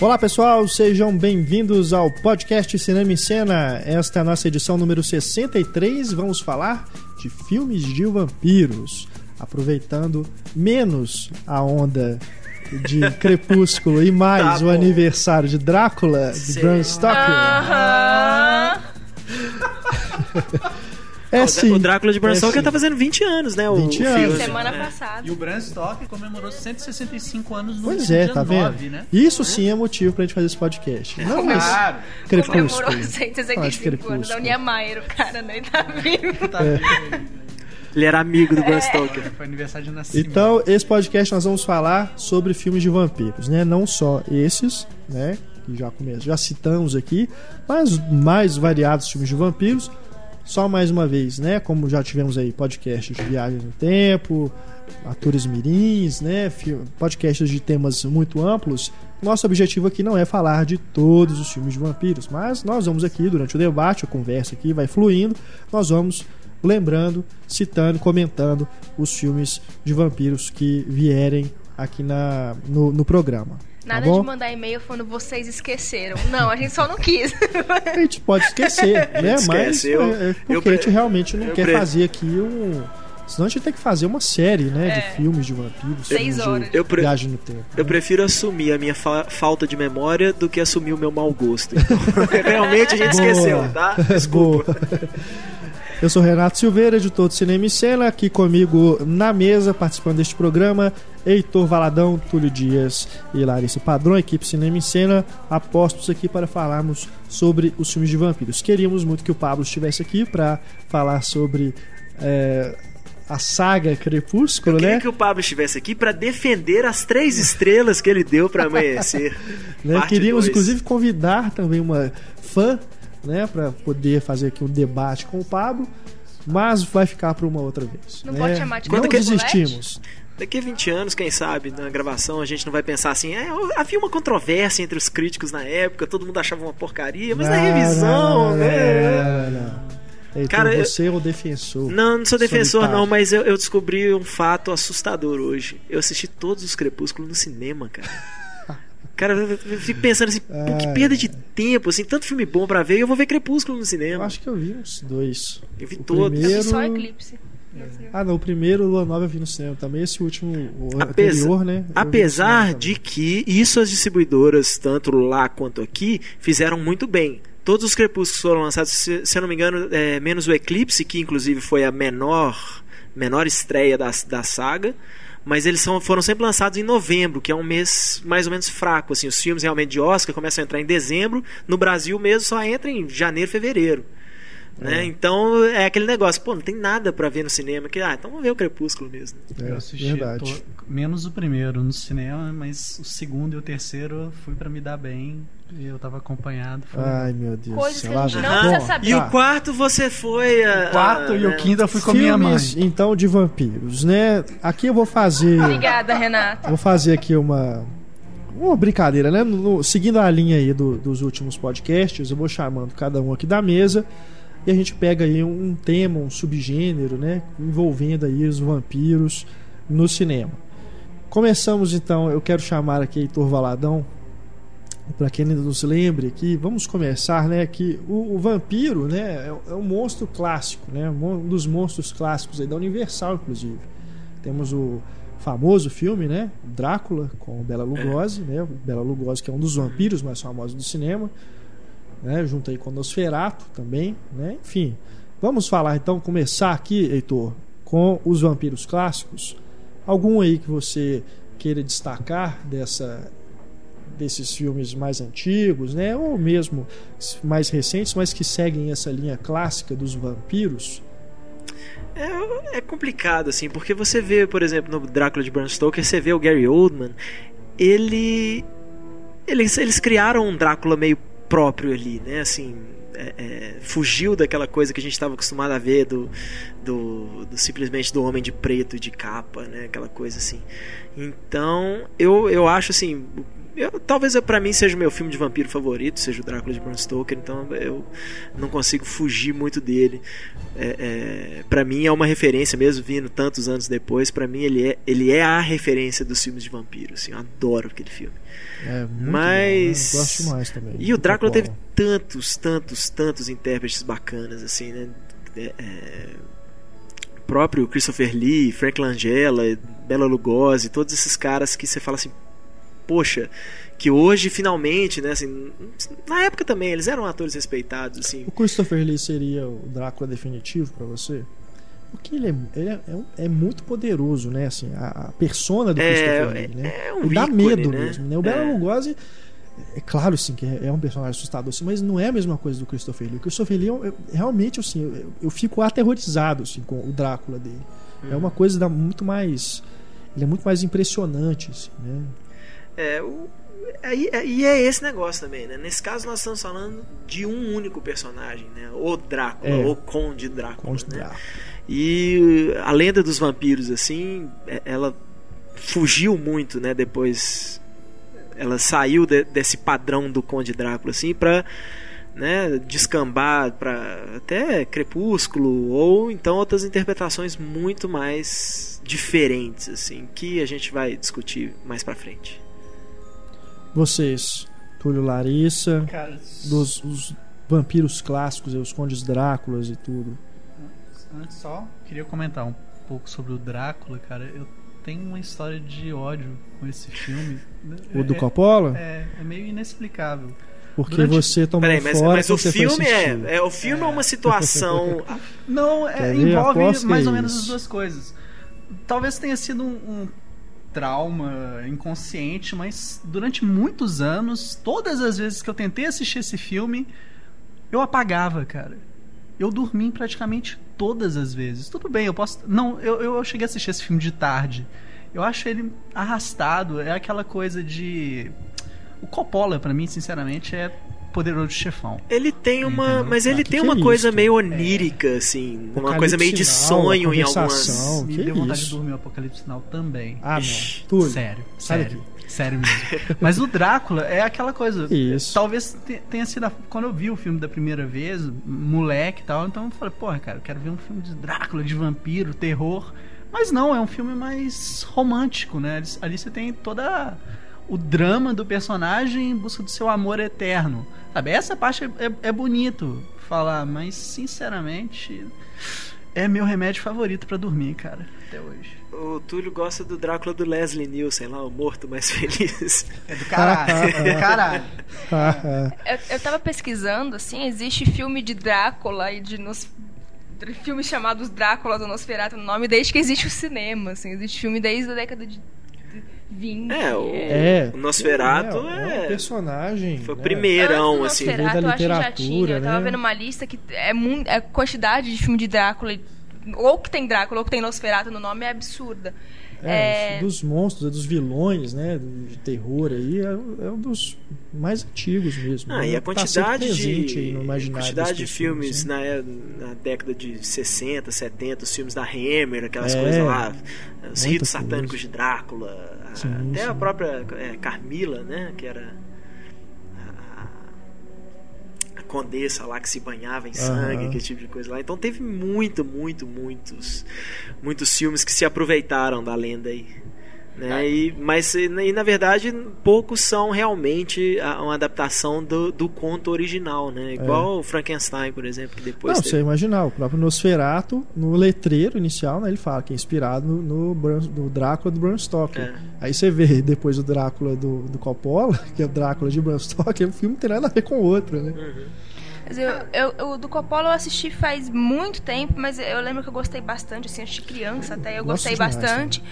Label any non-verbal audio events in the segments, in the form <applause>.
Olá pessoal, sejam bem-vindos ao podcast Cinema em Cena. Esta é a nossa edição número 63. Vamos falar de filmes de vampiros, aproveitando menos a onda de <laughs> Crepúsculo e mais Tá o aniversário de Drácula, de Sim. Bram Stoker. Aham. <laughs> É sim. O Drácula de Bram é Stoker sim. tá fazendo 20 anos, né? O, 20 o anos. filme, Semana né? passada. E o Bram Stoker comemorou 165 anos no Pois é, dia tá 9, vendo? né? Isso sim é motivo pra gente fazer esse podcast. Não, mas Claro. Crepúsculo. Comemorou Fala de 165 anos da Crepúsculo. Niemeyer, o cara, né? Tá vivo. Tá vivo. Ele era amigo do Bram É. Stoker. Foi aniversário de nascimento. Então, esse podcast nós vamos falar sobre filmes de vampiros, né? Não só esses, né? Que já, já citamos aqui, mas mais variados filmes de vampiros. Só mais uma vez, né? Como já tivemos aí podcasts de viagem no tempo, atores mirins, né? Podcasts de temas muito amplos. Nosso objetivo aqui não é falar de todos os filmes de vampiros, mas nós vamos aqui, durante o debate, a conversa aqui vai fluindo, nós vamos lembrando, citando, comentando os filmes de vampiros que vierem aqui na, no, no programa. Nada tá de mandar e-mail falando vocês esqueceram. Não, a gente só não quis. A gente pode esquecer, <laughs> né? Esquece, Mas eu- é, é porque eu a gente realmente não eu quer pre- fazer aqui um. Senão a gente tem que fazer uma série, né? É. De filmes de vampiros. Seis filmes de horas. Eu, pre- Viagem no tempo. eu né? prefiro assumir a minha fa- falta de memória do que assumir o meu mau gosto. Então, <laughs> <laughs> realmente a gente Boa. esqueceu, tá? Boa. Eu sou Renato Silveira, editor do Cinema em Cena, aqui comigo na mesa, participando deste programa, Heitor Valadão, Túlio Dias e Larissa Padrão, equipe Cinema em Cena, apostos aqui para falarmos sobre os filmes de vampiros. Queríamos muito que o Pablo estivesse aqui para falar sobre é, a saga Crepúsculo, Eu queria né? que o Pablo estivesse aqui pra defender as três estrelas que ele deu pra amanhecer. <laughs> Né? Queríamos, dois. inclusive, convidar também uma fã né, para poder fazer aqui um debate com o Pablo, mas vai ficar para uma outra vez. Não né? pode chamar de Não desistimos. Daqui a 20 anos, quem sabe, na gravação, a gente não vai pensar assim, é, havia uma controvérsia entre os críticos na época, todo mundo achava uma porcaria, mas na Não, revisão, não, né? não, não, não. Heitor, Cara, eu- você é o defensor. Não, não sou defensor Solitário. não, mas eu, eu descobri um fato assustador hoje. Eu assisti todos os Crepúsculos no cinema, cara. <laughs> Cara, eu eu fico pensando assim, pô, que Ai. perda de tempo, assim, tanto filme bom pra ver, e eu vou ver Crepúsculo no Eu cinema. acho que eu vi uns dois. Eu vi o todos. Eu vi primeiro- só Eclipse. Ah, não, o primeiro Lua Nova eu vi no cinema também. Esse último, o Apesar- anterior, né? eu Apesar de que isso as distribuidoras, tanto lá quanto aqui, fizeram muito bem. Todos os Crepúsculos foram lançados, se, se eu não me engano, é, menos o Eclipse, que inclusive foi a menor, menor estreia da, da saga. Mas eles são, foram sempre lançados em novembro, que é um mês mais ou menos fraco. Assim, os filmes realmente de Oscar começam a entrar em dezembro. No Brasil mesmo só entra em janeiro, fevereiro. Né? Então é aquele negócio, pô, não tem nada pra ver no cinema. Que, ah, então vamos ver o Crepúsculo mesmo. É, eu assisti verdade. to- menos o primeiro no cinema, mas o segundo e o terceiro fui pra me dar bem e eu tava acompanhado. Foi Ai, meu Deus. Coisas que a lá gente não precisa saber. E tá. o quarto você foi. A, o quarto a- e o né? quinto eu fui com a minha mãe. Então, de vampiros, né? Aqui eu vou fazer... Obrigada, Renato. Vou fazer aqui uma uma brincadeira, né? No- no- seguindo a linha aí do- dos últimos podcasts, eu vou chamando cada um aqui da mesa e a gente pega aí um tema, um subgênero, né? Envolvendo aí os vampiros no cinema. Começamos então, eu quero chamar aqui Heitor Valadão, para quem ainda nos lembre aqui, vamos começar, né? Que o, o vampiro, né? É, é um monstro clássico, né? Um dos monstros clássicos aí da Universal, inclusive. Temos o famoso filme, né? Drácula com Bela Lugosi, né? Bela Lugosi que é um dos vampiros mais famosos do cinema, né? Junto aí com Nosferatu também, né? Enfim, vamos falar então, começar aqui, Heitor, com os vampiros clássicos. Algum aí que você queira destacar dessa desses filmes mais antigos, né? Ou mesmo mais recentes, mas que seguem essa linha clássica dos vampiros? É, é complicado, assim, porque você vê, por exemplo, no Drácula de Bram Stoker, você vê o Gary Oldman, ele. Eles, eles criaram um Drácula meio próprio ali, né? Assim. é, é, fugiu daquela coisa que a gente estava acostumado a ver do, do, do, simplesmente do homem de preto e de capa, né? Aquela coisa assim. Então, eu, eu acho assim, eu, talvez para mim seja o meu filme de vampiro favorito, seja o Drácula de Bram Stoker, então eu não consigo fugir muito dele. É, é, para mim é uma referência, mesmo vindo tantos anos depois, para mim ele é, ele é a referência dos filmes de vampiro. Assim, eu adoro aquele filme. É, muito Mas bom, né? gosto mais também. E o Drácula teve tantos, tantos, tantos intérpretes bacanas, assim, né? É, é próprio Christopher Lee, Frank Langella, Bela Lugosi, todos esses caras que você fala assim, poxa, que hoje finalmente, né, assim, na época também eles eram atores respeitados, assim. O Christopher Lee seria o Drácula definitivo para você? Porque ele, é, ele é, é, é, muito poderoso, né? Assim, a, a persona do é, Christopher Lee, né? É um ele dá ícone, medo né? mesmo, né? O Bela Lugosi é claro sim que é um personagem assustador assim, mas não é a mesma coisa do Christopher Lee. O Christopher Lee eu, realmente assim, eu, eu, fico aterrorizado assim com o Drácula dele. É uma coisa da, muito mais ele é muito mais impressionante assim, né? É, o, é, e é esse negócio também, né? Nesse caso nós estamos falando de um único personagem, né? O Drácula, É. o Conde Drácula, Conde né? Drácula. E a lenda dos vampiros, assim, é- ela fugiu muito, né? Depois ela saiu de- desse padrão do Conde Drácula, assim, pra né, descambar para até Crepúsculo ou então outras interpretações muito mais diferentes, assim, que a gente vai discutir mais pra frente. Vocês, Túlio Larissa, Cara, dos os vampiros clássicos, os condes Dráculas e tudo. Antes só, queria comentar um pouco sobre o Drácula, cara. Eu tenho uma história de ódio com esse filme. <laughs> O do É- Coppola? É, é meio inexplicável. Porque durante- você tomou Peraí, mas, fora mas o filme é, é o filme é uma situação <laughs> Não, é, envolve Aposto mais é ou menos isso. as duas coisas. Talvez tenha sido um, um trauma inconsciente, mas durante muitos anos, todas as vezes que eu tentei assistir esse filme, eu apagava, cara. Eu dormi praticamente todas as vezes. Tudo bem, eu posso. Não, eu, eu cheguei a assistir esse filme de tarde. Eu acho ele arrastado. É aquela coisa de. O Coppola, pra mim, sinceramente, é poderoso chefão. Ele tem uma, Entendeu? mas ele Ah, tem que uma é coisa isso? meio onírica, assim, uma coisa meio de sonho em algumas. Me deu vontade isso? de dormir o Apocalipse Sinal também. Ah, Ixi, não. Túlio. Sério, sai sério. Sério mesmo. Mas o Drácula é aquela coisa. Isso. Talvez te- tenha sido. a- Quando eu vi o filme da primeira vez, moleque e tal, então eu falei, porra, cara, eu quero ver um filme de Drácula, de vampiro, terror. Mas não, é um filme mais romântico, né? Ali- Ali você tem toda o drama do personagem em busca do seu amor eterno. Sabe? Essa parte é, é- é bonito falar, mas sinceramente é meu remédio favorito pra dormir, cara, até hoje. O Túlio gosta do Drácula do Leslie Nielsen lá, o morto mais <laughs> feliz. É do caralho, é do caralho. Ah, Eu, eu tava pesquisando, assim, existe filme de Drácula e de nos... filmes chamados Drácula do Nosferatu no nome desde que existe o cinema, assim, existe filme desde a década de 20. É, o, é. o Nosferatu é, é, um personagem. foi o né? primeirão, Antes assim. Nosferatu, da eu acho que já literatura, tinha. Eu tava né? vendo uma lista que é muito, a quantidade de filme de Drácula, ou que tem Drácula ou que tem Nosferatu no nome é absurda. É, É, dos monstros, dos vilões, né? De terror aí, é, é um dos mais antigos mesmo. Ah, e a Tá quantidade presente de, a quantidade de filmes né? na, é- na década de 60, 70, os filmes da Hammer, aquelas É, coisas lá, os ritos satânicos coisa. de Drácula, a- Sim, até a sim. própria é, Carmila, né, que era condessa lá que se banhava em sangue, Aham. aquele tipo de coisa lá. Então teve muito, muito, muitos, muitos filmes que se aproveitaram da lenda aí. Né? E, mas e, na verdade poucos são realmente a- uma adaptação do, do conto original, né? Igual o Frankenstein, por exemplo, que depois Não, teve- você imaginar, o próprio Nosferatu, no letreiro inicial, né, ele fala que é inspirado no, no, Bram- no Drácula do Bram Stoker. É. Aí você vê depois o Drácula do, do Coppola, <laughs> que é o Drácula de Bram Stoker, o filme não tem nada a ver com o outro, né? Mas eu, eu, eu- do Coppola eu assisti faz muito tempo, mas eu lembro que eu gostei bastante, assim, assisti criança até, eu gostei demais bastante.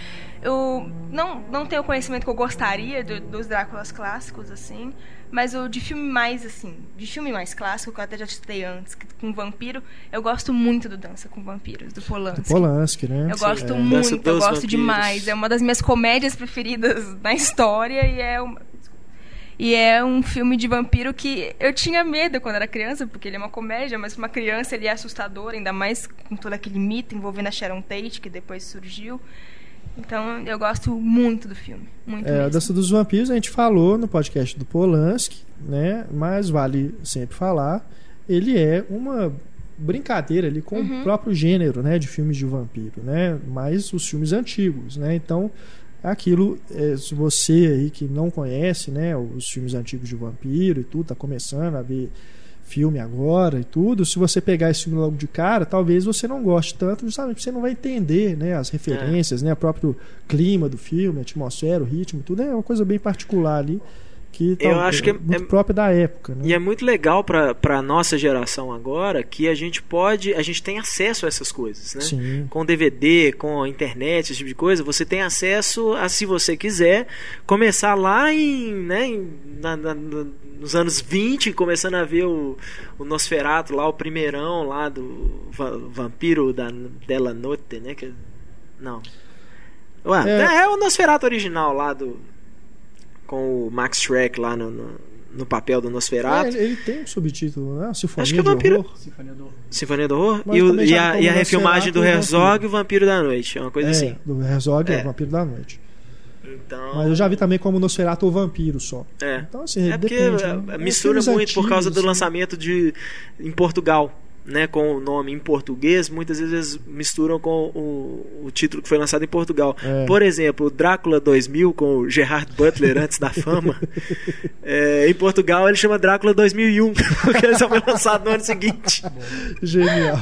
Eu não, não tenho o conhecimento que eu gostaria do- dos Dráculas clássicos, assim, mas o de filme mais, assim, de filme mais clássico, que eu até já citei antes, que- com vampiro, eu gosto muito do Dança com Vampiros, do Polanski. Polanski, né? Eu gosto é. Muito, eu gosto Vampiros. demais. É uma das minhas comédias preferidas <laughs> na história e é uma... E é um filme de vampiro que eu tinha medo quando era criança, porque ele é uma comédia, mas para uma criança ele é assustador, ainda mais com todo aquele mito envolvendo a Sharon Tate, que depois surgiu. Então eu gosto muito do filme. Muito É, mesmo. dessa dos vampiros a gente falou no podcast do Polanski, né? Mas vale sempre falar. Ele é uma brincadeira ali com Uhum. o próprio gênero, né? De filmes de vampiro, né? Mas os filmes antigos, né? Então, aquilo, é, se você aí que não conhece, né? Os filmes antigos de vampiro e tudo, tá começando a ver filme agora e tudo, se você pegar esse filme logo de cara, talvez você não goste tanto, justamente porque você não vai entender, né, as referências, né, o próprio clima do filme, a atmosfera, o ritmo, tudo é uma coisa bem particular ali que Eu tal- acho que é- muito é- própria da época, né? E é muito legal pra pra nossa geração agora que a gente pode, a gente tem acesso a essas coisas, né? Sim. Com DVD, com a internet, esse tipo de coisa, você tem acesso a, se você quiser, começar lá em, né, em- na- na- nos anos 20, começando a ver o, o Nosferatu lá, o primeirão lá do va- Vampiro da Della Notte, né? Que, não. Ué, É. é. o Nosferatu original lá do. Com o Max Schreck lá no, no, no papel do É, Nosferatu. ele, ele tem um subtítulo, né? Sinfonia Acho que é de Vampiro- Horror. Sinfonia do Horror. Sinfonia do Horror Mas e, o- e a, e a refilmagem do e Herzog e o Vampiro da Noite. É uma coisa É, assim. do Herzog é. É. o Vampiro da Noite. Então, Mas eu já vi também como Nosferatu ou Vampiro só. É. Então, assim, É porque depende, é, né? mistura muito por causa antigos, do assim. lançamento de em Portugal, né, com o nome em português, muitas vezes misturam com o, o título que foi lançado em Portugal. É. Por exemplo, o Drácula 2000 com o Gerard Butler <laughs> antes da fama, é, em Portugal ele chama Drácula 2001, <laughs> porque ele só foi lançado no ano seguinte. Genial.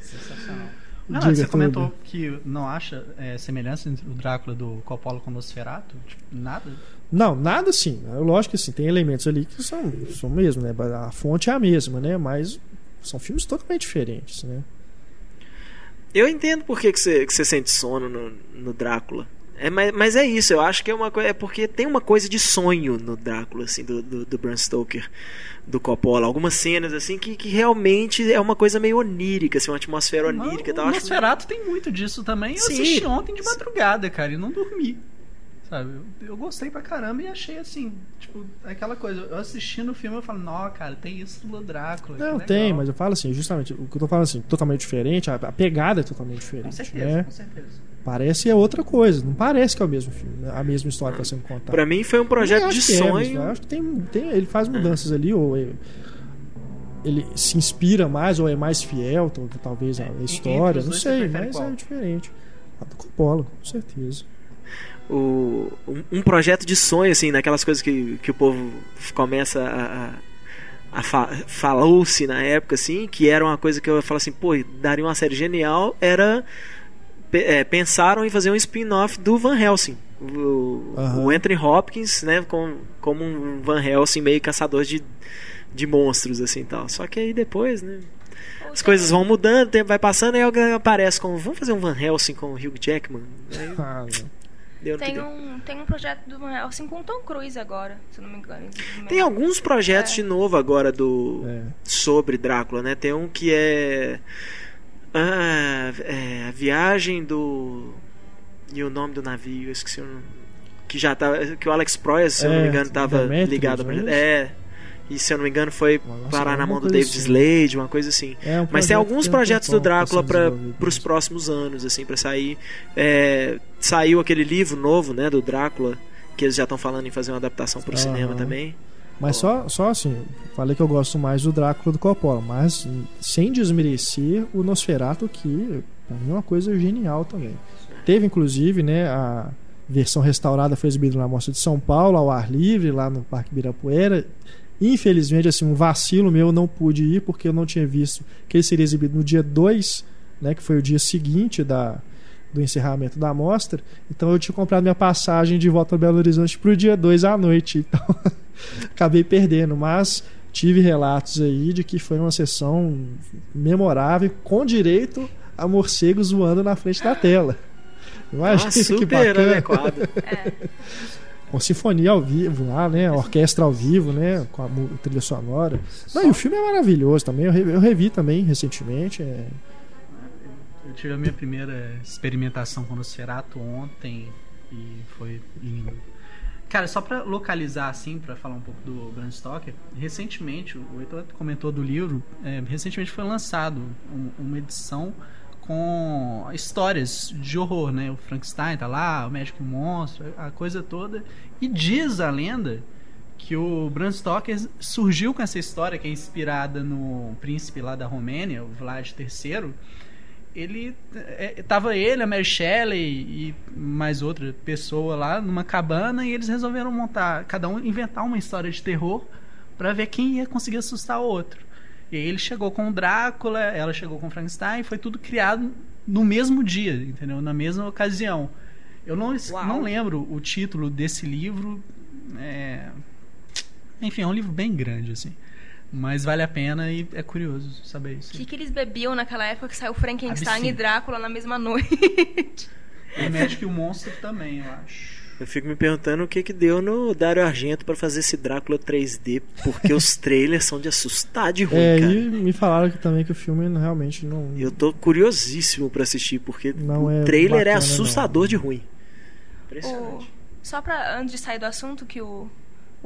Sensacional. Não, Diga você tudo. comentou que não acha é, semelhança entre o Drácula do Coppola com o Nosferatu? Tipo, nada? Não, nada assim. Lógico que assim, tem elementos ali que são, são mesmo, né? A fonte é a mesma, né? Mas são filmes totalmente diferentes, né? Eu entendo por que, que, você, que você sente sono no, no Drácula. É, mas, mas é isso, eu acho que é uma coisa. É porque tem uma coisa de sonho no Drácula, assim, do, do, do Bram Stoker, do Coppola. Algumas cenas, assim, que, que realmente é uma coisa meio onírica, assim, uma atmosfera onírica e tal. o Acho- Nosferatu tem muito disso também. Eu Sim. assisti ontem de madrugada, cara, e não dormi. Sabe? Eu, eu gostei pra caramba e achei assim, tipo, aquela coisa. Eu assistindo o filme eu falo, não, cara, tem isso do Drácula. Não, legal." tem, mas eu falo assim, justamente, o que eu tô falando assim, totalmente diferente, a, a pegada é totalmente diferente. Com certeza, né? com certeza. Parece é outra coisa, não parece que é o mesmo filme, a mesma história que está sendo contada. Pra mim foi um projeto de acho que é, mas sonho. eu acho que tem, tem, ele faz mudanças ali, ou ele, ele se inspira mais, ou é mais fiel, tal- talvez, É, à entre história, não sei, mas qual? é diferente. A do Coppola, com certeza. O, um, um projeto de sonho, assim, naquelas coisas que, que o povo começa a. a- a fa falou-se na época assim que era uma coisa que eu falo assim pô daria uma série genial era é, pensaram em fazer um spin-off do Van Helsing o, Aham. o Anthony Hopkins né com, como um Van Helsing meio caçador de, de monstros assim tal só que aí depois né as coisas vão mudando o tempo vai passando e alguém aparece com vamos fazer um Van Helsing com o Hugh Jackman aí <laughs> Ah, não. Deu Tem um, tem um projeto do Van Helsing com o Tom Cruise agora, se eu não me engano. Tem alguns projetos É. de novo agora do É. sobre Drácula, né? Tem um que é, ah, é a viagem do e o nome do navio, eu esqueci o nome. Que já tava, que o Alex Proyas, se eu não É, me engano, estava Demetrius, ligado ao é projeto. É. E se eu não me engano foi Nossa, parar na mão do David assim. Slade, uma coisa assim. É um Mas tem alguns projetos do Drácula para os próximos anos, assim, para sair. É, saiu aquele livro novo, né, do Drácula, que eles já estão falando em fazer uma adaptação para o Aham. cinema também. Mas só, só assim, falei que eu gosto mais do Drácula do Coppola, mas sem desmerecer o Nosferatu, que pra mim é uma coisa genial também. Teve inclusive, né, a versão restaurada foi exibida na Mostra de São Paulo, ao ar livre, lá no Parque Ibirapuera. Infelizmente, assim, um vacilo meu, eu não pude ir porque eu não tinha visto que ele seria exibido no dia 2, né, que foi o dia seguinte da, do encerramento da mostra. Então eu tinha comprado minha passagem de volta a Belo Horizonte pro dia 2 à noite. <laughs> Então acabei perdendo, mas tive relatos aí de que foi uma sessão memorável, com direito a morcegos voando na frente da tela. Imagina Ah, que super bacana. adequado. É. <laughs> Com sinfonia ao vivo lá, né? Orquestra ao vivo, né? Com a trilha sonora. Não, e o filme é maravilhoso também. Eu revi, eu revi também recentemente. é- Eu tive a minha primeira experimentação com o Nosferatu ontem e foi lindo. Cara, só pra localizar, assim, pra falar um pouco do Bram Stoker, recentemente, o Heitor comentou do livro, é, recentemente foi lançado um- uma edição com histórias de horror, né? O Frankenstein tá lá, o Médico Monstro, a coisa toda. E diz a lenda que o Bram Stoker surgiu com essa história que é inspirada no príncipe lá da Romênia, o Vlad III. Ele é, ele, a Mary Shelley e mais outra pessoa lá numa cabana e eles resolveram montar, cada um inventar uma história de terror pra ver quem ia conseguir assustar o outro. E aí ele chegou com o Drácula, ela chegou com o Frankenstein, foi tudo criado no mesmo dia, entendeu? Na mesma ocasião. Eu não, Uau. não lembro o título desse livro. é, Enfim, é um livro bem grande, assim. Mas vale a pena e é curioso saber isso. O que, que eles bebiam naquela época que saiu Frankenstein Absinto. e Drácula na mesma <laughs> noite? O Médico e o Monstro também, eu acho. Eu fico me perguntando o que que deu no Dario Argento pra fazer esse Drácula 3D, porque os <laughs> trailers são de assustar de ruim, É, cara. e me falaram que também que o filme realmente não. Eu tô curiosíssimo pra assistir, porque Não o é trailer é bacana, assustador não. de ruim. O- Impressionante. Só pra, antes de sair do assunto, que o,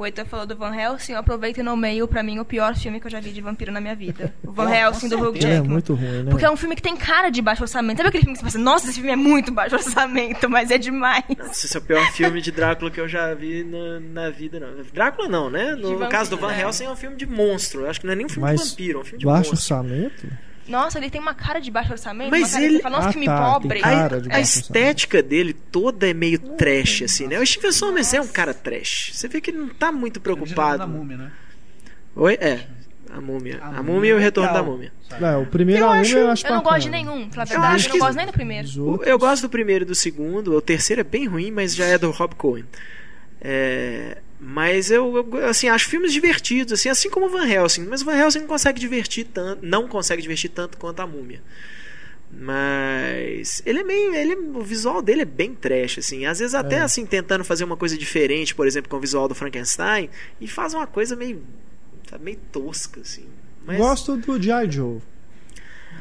o Heitor falou do Van Helsing, eu aproveito e nomeio pra mim o pior filme que eu já vi de vampiro na minha vida. O <laughs> Van Helsing do Hugh é Jackman. muito ruim, né? Porque é um filme que tem cara de baixo orçamento. Sabe aquele filme que você pensa, nossa, esse filme é muito baixo orçamento, mas é demais. Nossa, esse é o pior filme de Drácula que eu já vi na, na vida, não. Drácula não, né? No vampiro, caso do Van é. Helsing é um filme de monstro. Eu acho que não é nem um filme Mas de vampiro, é um filme de baixo monstro. orçamento? Nossa, ele tem uma cara de baixo orçamento. Mas uma cara que ele- Você fala, nossa, Ah, que filme tá, pobre. A, a estética dele toda é meio trash, assim, né? O Steven Sommers é um cara trash. Você vê que ele não tá muito preocupado. da múmia, né? Oi? É. A múmia. A A, múmia múmia e o é retorno legal. da múmia. É, o primeiro Eu, a acho, eu acho eu não gosto de nenhum, pra Eu verdade. acho Eu, que- não gosto nem do primeiro. Os outros- Eu gosto do primeiro e do segundo. O terceiro é bem ruim, mas já é do Rob Cohen. É, mas eu, eu, assim, acho filmes divertidos, assim, assim como o Van Helsing. Mas o Van Helsing não consegue divertir tanto, não consegue divertir tanto quanto a múmia. Mas ele é meio, ele, o visual dele é bem trash, assim. Às vezes até É. assim tentando fazer uma coisa diferente, por exemplo, com o visual do Frankenstein, e faz uma coisa meio, meio tosca, assim. Mas, Gosto do G.I. Joe.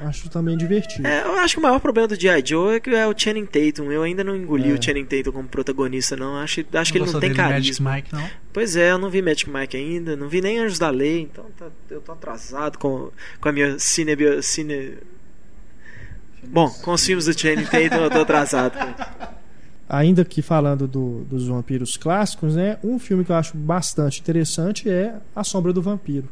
Acho também divertido. É, eu acho que o maior problema do G.I. Joe é que é o Channing Tatum. Eu ainda não engoli É. o Channing Tatum como protagonista, não. Acho, acho que ele não tem carisma. Magic Mike, não? Pois é, eu não vi Magic Mike ainda, não vi nem Anjos da Lei, então tá- eu tô atrasado com, com a minha cine, cine... Bom, com os filmes do Channing Tatum eu tô atrasado. Ainda que falando do- dos vampiros clássicos, né? Um filme que eu acho bastante interessante é A Sombra do Vampiro,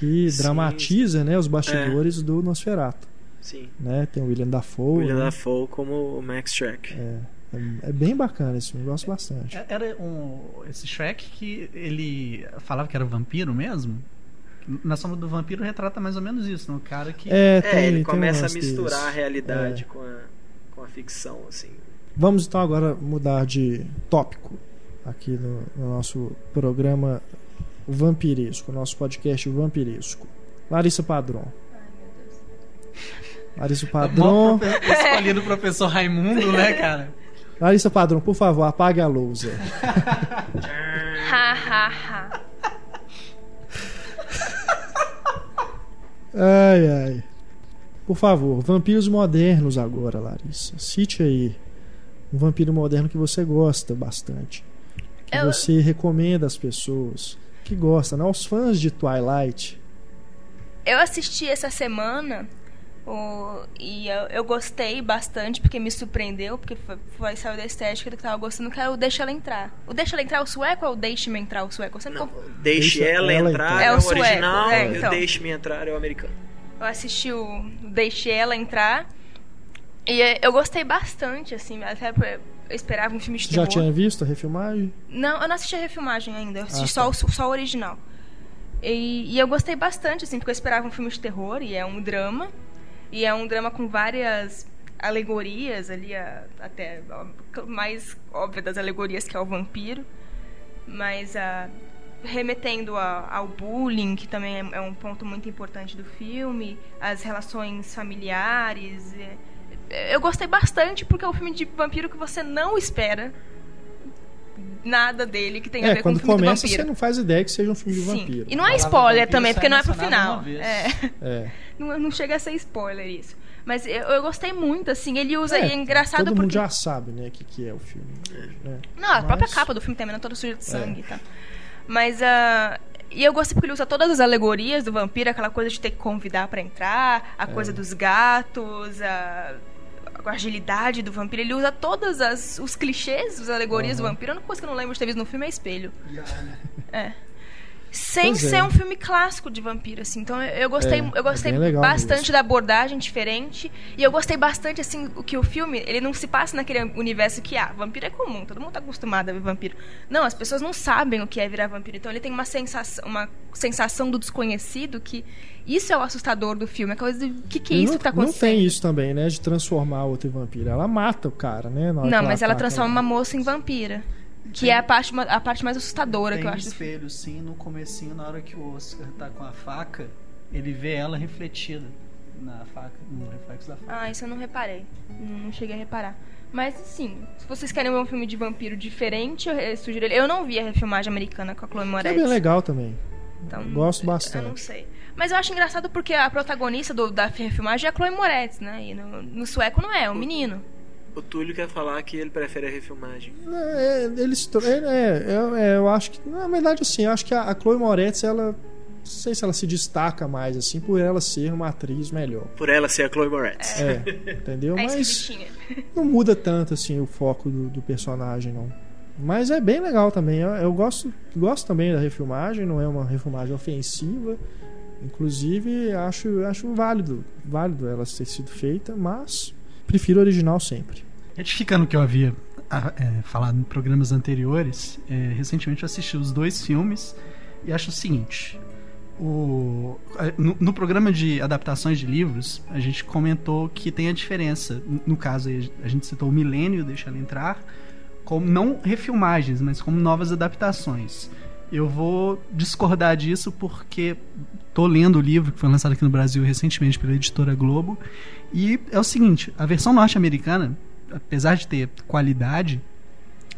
que Sim. dramatiza, né, os bastidores do Nosferatu, Sim, né? Tem o William Dafoe, William né? Dafoe como o Max Shrek. É, é- é bem bacana esse filme, eu gosto bastante. É- Era um, esse Shrek que ele falava que era vampiro mesmo? Na sombra do vampiro retrata mais ou menos isso, né? O cara que. É, É, tem, ele tem um começa a misturar a realidade É. com, a, com a ficção, assim. Vamos então agora mudar de tópico aqui no, no nosso programa Vampiresco, nosso podcast Vampiresco. Larissa Padrão. Larissa Mó Padrão. profe- <laughs> Escolhido o professor Raimundo, né, cara? Larissa Padrão, por favor, apague a lousa. Ha, ha, ha. Ai, ai. Por favor, vampiros modernos agora, Larissa. Cite aí um vampiro moderno que você gosta bastante. Que Eu- você recomenda às pessoas. Que gostam, não aos fãs de Twilight. Eu assisti essa semana o, e eu, eu gostei bastante porque me surpreendeu, porque foi, foi saiu da estética do que eu tava gostando, que era o Deixa Ela Entrar. O Deixa Ela Entrar é o sueco ou o Deixe-me Entrar o sueco? Sempre Não, conf- deixe Deixa ela, ela entrar entrar. é É o, sueco, original é, e o então. deixe-me entrar é o americano. Eu assisti o Deixe Ela Entrar e eu gostei bastante, assim, até porque eu esperava um filme de Já terror. tinha visto a refilmagem? Não, eu não assisti a refilmagem ainda. Eu assisti Ah, só, tá. o, só o original. E, e eu gostei bastante, assim, porque eu esperava um filme de terror e é um drama. E é um drama com várias alegorias ali, a- até a mais óbvia das alegorias, que é o vampiro. Mas a remetendo a- ao bullying, que também é, é um ponto muito importante do filme, as relações familiares. é- eu gostei bastante porque é um filme de vampiro que você não espera nada dele que tenha a É, ver com o quando filme começa do você vampiro. não faz ideia que seja um filme de Sim. vampiro. E não é A spoiler também, porque é não é pro final. É. É. <laughs> Não, não chega a ser spoiler isso. Mas eu, eu gostei muito, assim. Ele usa É, e é engraçado Todo porque. mundo já sabe, né, o que, que é o filme. né? Não, a própria Mas- capa do filme também, não toda suja de sangue, tá? Mas ah, E eu gostei porque ele usa todas as alegorias do vampiro, aquela coisa de ter que convidar pra entrar, a coisa dos gatos, a, a agilidade do vampiro. Ele usa todas as os clichês, as alegorias do vampiro. A única coisa que eu não lembro de ter visto no filme é espelho. É. Sem é. ser um filme clássico de vampiro, assim. Então eu, gostei, É, eu gostei é legal bastante da abordagem diferente. E eu gostei bastante, assim, que o filme, ele não se passa naquele universo que, ah, vampiro é comum, todo mundo tá acostumado a ver vampiro. Não, as pessoas não sabem o que é virar vampiro. Então ele tem uma sensação, uma sensação do desconhecido que. Isso é o assustador do filme. É coisa do que, que é E isso não, que tá não acontecendo? tem isso também, né? De transformar outro em vampiro. Ela mata o cara, né? Não, mas ela transforma uma moça em vampira. Que é a parte, a parte mais assustadora Tem que eu um acho do filme. espelho, sim, no comecinho, na hora que o Oscar tá com a faca, ele vê ela refletida na faca, no reflexo da faca. Ah, isso eu não reparei. Não, cheguei a reparar. Mas, assim, se vocês querem ver um filme de vampiro diferente, eu sugiro ele. Eu não vi a refilmagem americana com a Chloe Que é Moretz. bem legal também. Então, Gosto Eu não bastante. sei. Mas eu acho engraçado porque a protagonista do, da refilmagem é a Chloe Moretz, né? E no, no sueco não é, é um menino. O Túlio quer falar que ele prefere a refilmagem. É, eles, tro- é, é, é, eu acho que, na verdade, assim, eu acho que a, a Chloe Moretz, ela, não sei se ela se destaca mais, assim, por ela ser uma atriz melhor. Por ela ser a Chloe Moretz. É, entendeu? É <laughs> Mas não muda tanto, assim, o foco do, do personagem, não. Mas é bem legal também. Eu, eu gosto, gosto também da refilmagem, não é uma refilmagem ofensiva. Inclusive, acho, acho válido, válido ela ter sido feita, mas prefiro o original sempre. Retificando o que eu havia é, falado em programas anteriores, é, recentemente eu assisti os dois filmes e acho o seguinte. O, no, no programa de adaptações de livros, a gente comentou que tem a diferença. No- caso, a gente citou o Milênio, deixa ela entrar, como não refilmagens, mas como novas adaptações. Eu vou discordar disso porque tô lendo o livro que foi lançado aqui no Brasil recentemente pela editora Globo e é o seguinte, a versão norte-americana, apesar de ter qualidade,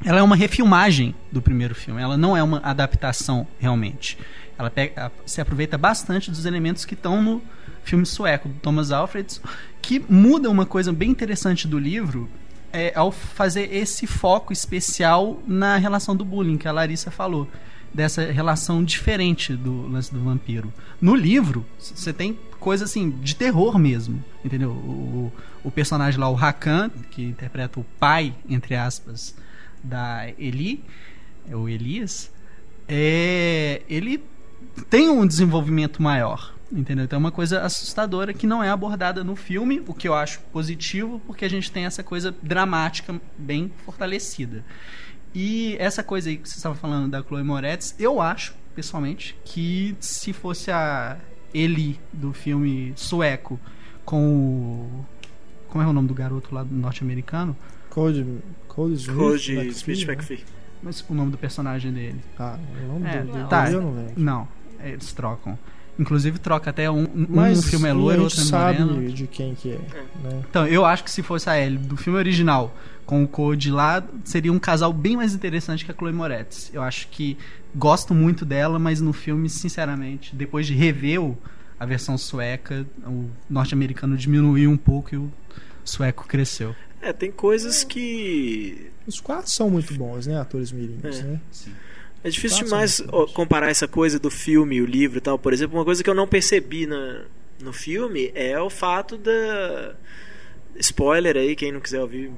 ela é uma refilmagem do primeiro filme, ela não é uma adaptação realmente. Ela pega- se aproveita bastante dos elementos que estão no filme sueco do Thomas Alfred, que muda uma coisa bem interessante do livro é, ao fazer esse foco especial na relação do bullying que a Larissa falou. Dessa relação diferente do lance do vampiro. No livro, você tem coisa assim, de terror mesmo. Entendeu? O, o personagem lá, o Hakan, que interpreta o pai, entre aspas, da Eli, é o Elias, é, ele tem um desenvolvimento maior. Entendeu? Então é uma coisa assustadora que não é abordada no filme, o que eu acho positivo, porque a gente tem essa coisa dramática bem fortalecida. E essa coisa aí que você estava falando da Chloe Moretz, eu acho, pessoalmente, que se fosse a Eli do filme sueco com o. Como é o nome do garoto lá do norte-americano? Code, Code Smith, McPhee, Smith né? McPhee. Mas o nome do personagem dele. Ah, o nome É, dele tá. eu não lembro. Não, eles trocam. Inclusive troca até um, um Mas filme é loiro, outro é sabe moreno. de quem que é, né? Então, eu acho que se fosse a Ellie do filme original com o Code lá, seria um casal bem mais interessante que a Chloe Moretz. Eu acho que gosto muito dela, mas no filme, sinceramente, depois de rever o- a versão sueca, o norte-americano diminuiu um pouco e o sueco cresceu. É, tem coisas que. Os quatro são muito bons, né? Atores mirins, É. né? É difícil Passa demais comparar essa coisa do filme e o livro e tal. Por exemplo, uma coisa que eu não percebi na, no filme é o fato da. Spoiler aí, quem não quiser ouvir.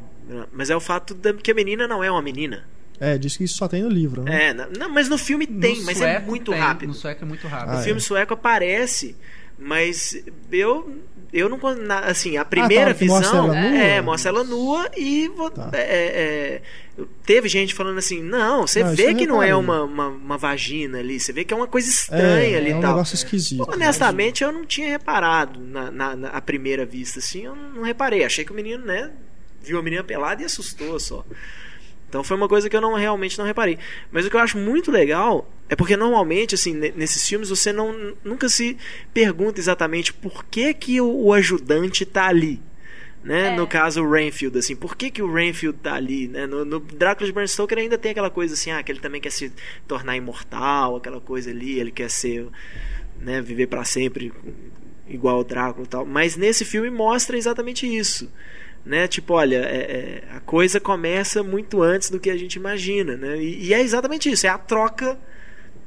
Mas é o fato da, que a menina não é uma menina. É, diz que isso só tem no livro, né? É, não, mas no filme tem, No mas é muito tem, rápido. No sueco é muito rápido. Ah, O é. filme sueco aparece, mas eu eu não assim a primeira tá, que mostra visão ela nua? é mostra ela nua e Tá. é, é, teve gente falando assim não você Não, vê eu que não é uma, uma, uma vagina ali você vê que é uma coisa estranha ali é um tal negócio esquisito. honestamente eu não tinha reparado na, na, na- primeira vista assim eu não reparei achei que o menino né viu a menina pelada e assustou só então foi uma coisa que eu não realmente não reparei. Mas o que eu acho muito legal é porque normalmente assim ne- nesses filmes você não nunca se pergunta exatamente por que que o, o ajudante tá ali. Né? É. No caso o Renfield, assim, por que, que o Renfield tá ali? Né? No, no Drácula de Bram Stoker ainda tem aquela coisa assim, ah, que ele também quer se tornar imortal, aquela coisa ali, ele quer ser, né, viver para sempre igual o Drácula e tal. Mas nesse filme mostra exatamente isso. Né? Tipo, olha, é, é, a coisa começa muito antes do que a gente imagina. Né? E, e é exatamente isso, é a troca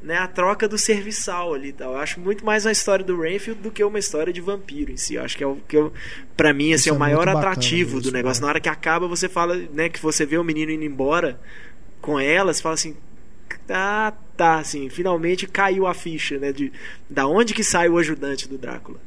né, a troca do serviçal ali tal. Eu acho muito mais uma história do Renfield do que uma história de vampiro em si. Eu acho que é o que eu, pra mim assim, é o é maior muito atrativo bacana do isso, negócio. né? Na hora que acaba, você fala, né, que você vê o menino indo embora com ela, você fala assim, ah, tá, assim, finalmente caiu a ficha, né, de da onde que sai o ajudante do Drácula.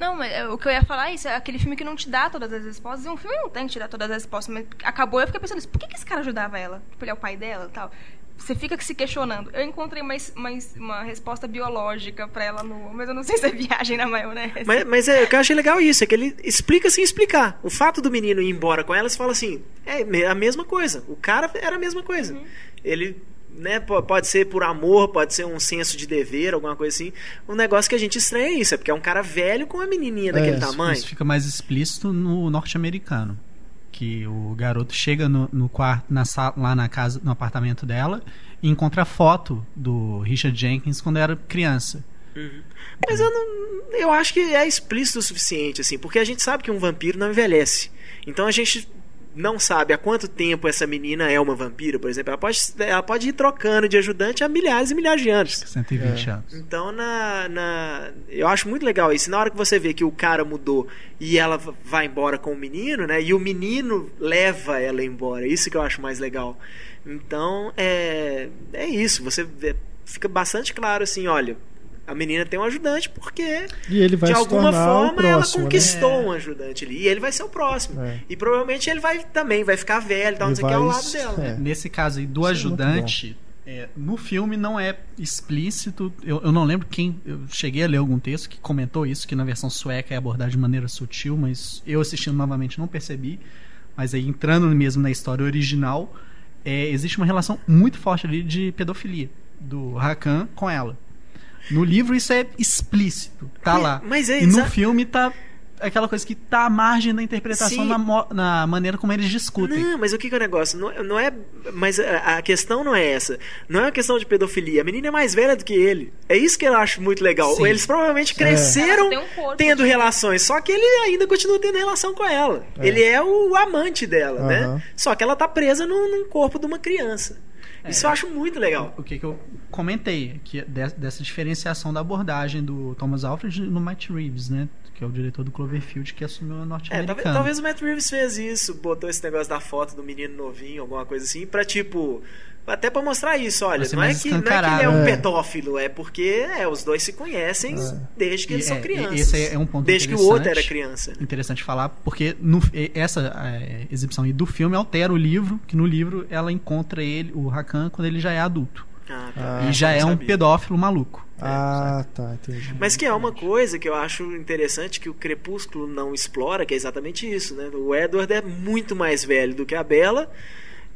Não, mas é, o que eu ia falar é isso, é aquele filme que não te dá todas as respostas. E um filme não tem que te dar todas as respostas, mas acabou eu fiquei pensando isso, por que, que esse cara ajudava ela? Tipo, ele é o pai dela e tal. Você fica se questionando. Eu encontrei mais, mais uma resposta biológica pra ela no. Mas eu não sei se é viagem na maionese. Mas, mas é, o que eu achei legal é isso, é que ele explica sem explicar. O fato do menino ir embora com ela, você fala assim, é a mesma coisa. O cara era a mesma coisa. Ele, né, po- pode ser por amor, pode ser um senso de dever, alguma coisa assim. Um negócio que a gente estranha é isso, é porque é um cara velho com uma menininha daquele É, tamanho. Isso fica mais explícito no norte-americano. Que o garoto chega no, no quarto, na sala, lá na casa, no apartamento dela, e encontra a foto do Richard Jenkins quando era criança. Mas eu não. Eu acho que é explícito o suficiente, assim, porque a gente sabe que um vampiro não envelhece. Então a gente não sabe há quanto tempo essa menina é uma vampira, por exemplo. Ela pode, ela pode ir trocando de ajudante há milhares e milhares de anos. 120 É. anos. Então, na, na, eu acho muito legal isso. Na hora que você vê que o cara mudou e ela vai embora com o menino, né? E o menino leva ela embora. Isso que eu acho mais legal. Então, é, é isso. Você vê- fica bastante claro assim, olha, a menina tem um ajudante porque E ele vai de alguma forma próximo, ela né? conquistou É. um ajudante ali. E ele vai ser o próximo. É. E provavelmente ele vai também vai ficar velho, tal, não sei o que, ao vai- lado dela. é. Nesse caso aí do Isso é ajudante, é, no filme não é explícito. Eu, eu não lembro quem. Eu cheguei a ler algum texto que comentou isso, que na versão sueca é abordado de maneira sutil, mas eu assistindo novamente não percebi. Mas aí entrando mesmo na história original, é, existe uma relação muito forte ali de pedofilia do Rakan com ela. No livro isso é explícito, tá Mas- lá. mas é e no filme tá aquela coisa que tá à margem da interpretação na, na maneira como eles discutem. Não, mas o que, que é o negócio? Não, não é. Mas a, a questão não é essa. Não é uma questão de pedofilia. A menina é mais velha do que ele. É isso que eu acho muito legal. Sim. Eles provavelmente cresceram Ela tem um corpo tendo relações, só que ele ainda continua tendo relação com ela. É. Ele é o amante dela, né? Só que ela tá presa num, num corpo de uma criança. Isso eu acho muito legal. O que, que eu comentei que é de- dessa diferenciação da abordagem do Thomas Alfred no Matt Reeves, né? Que é o diretor do Cloverfield que assumiu a É, norte-americana. talvez, talvez o Matt Reeves fez isso, botou esse negócio da foto do menino novinho, alguma coisa assim, pra tipo. Até pra mostrar isso, olha, não é, que, não é que ele é um É. pedófilo, é porque é, os dois se conhecem desde que E eles são é, crianças. esse é um ponto Desde que o interessante. outro era criança. né? Interessante falar, porque no- essa é, exibição aí do filme altera o livro, que no livro ela encontra ele, o Rakan, quando ele já é adulto. Ah, Ah, e já é um sabia. pedófilo maluco. Ah, tá, entendi. Mas que é uma coisa que eu acho interessante que o Crepúsculo não explora, que é exatamente isso, né? O Edward é muito mais velho do que a Bella.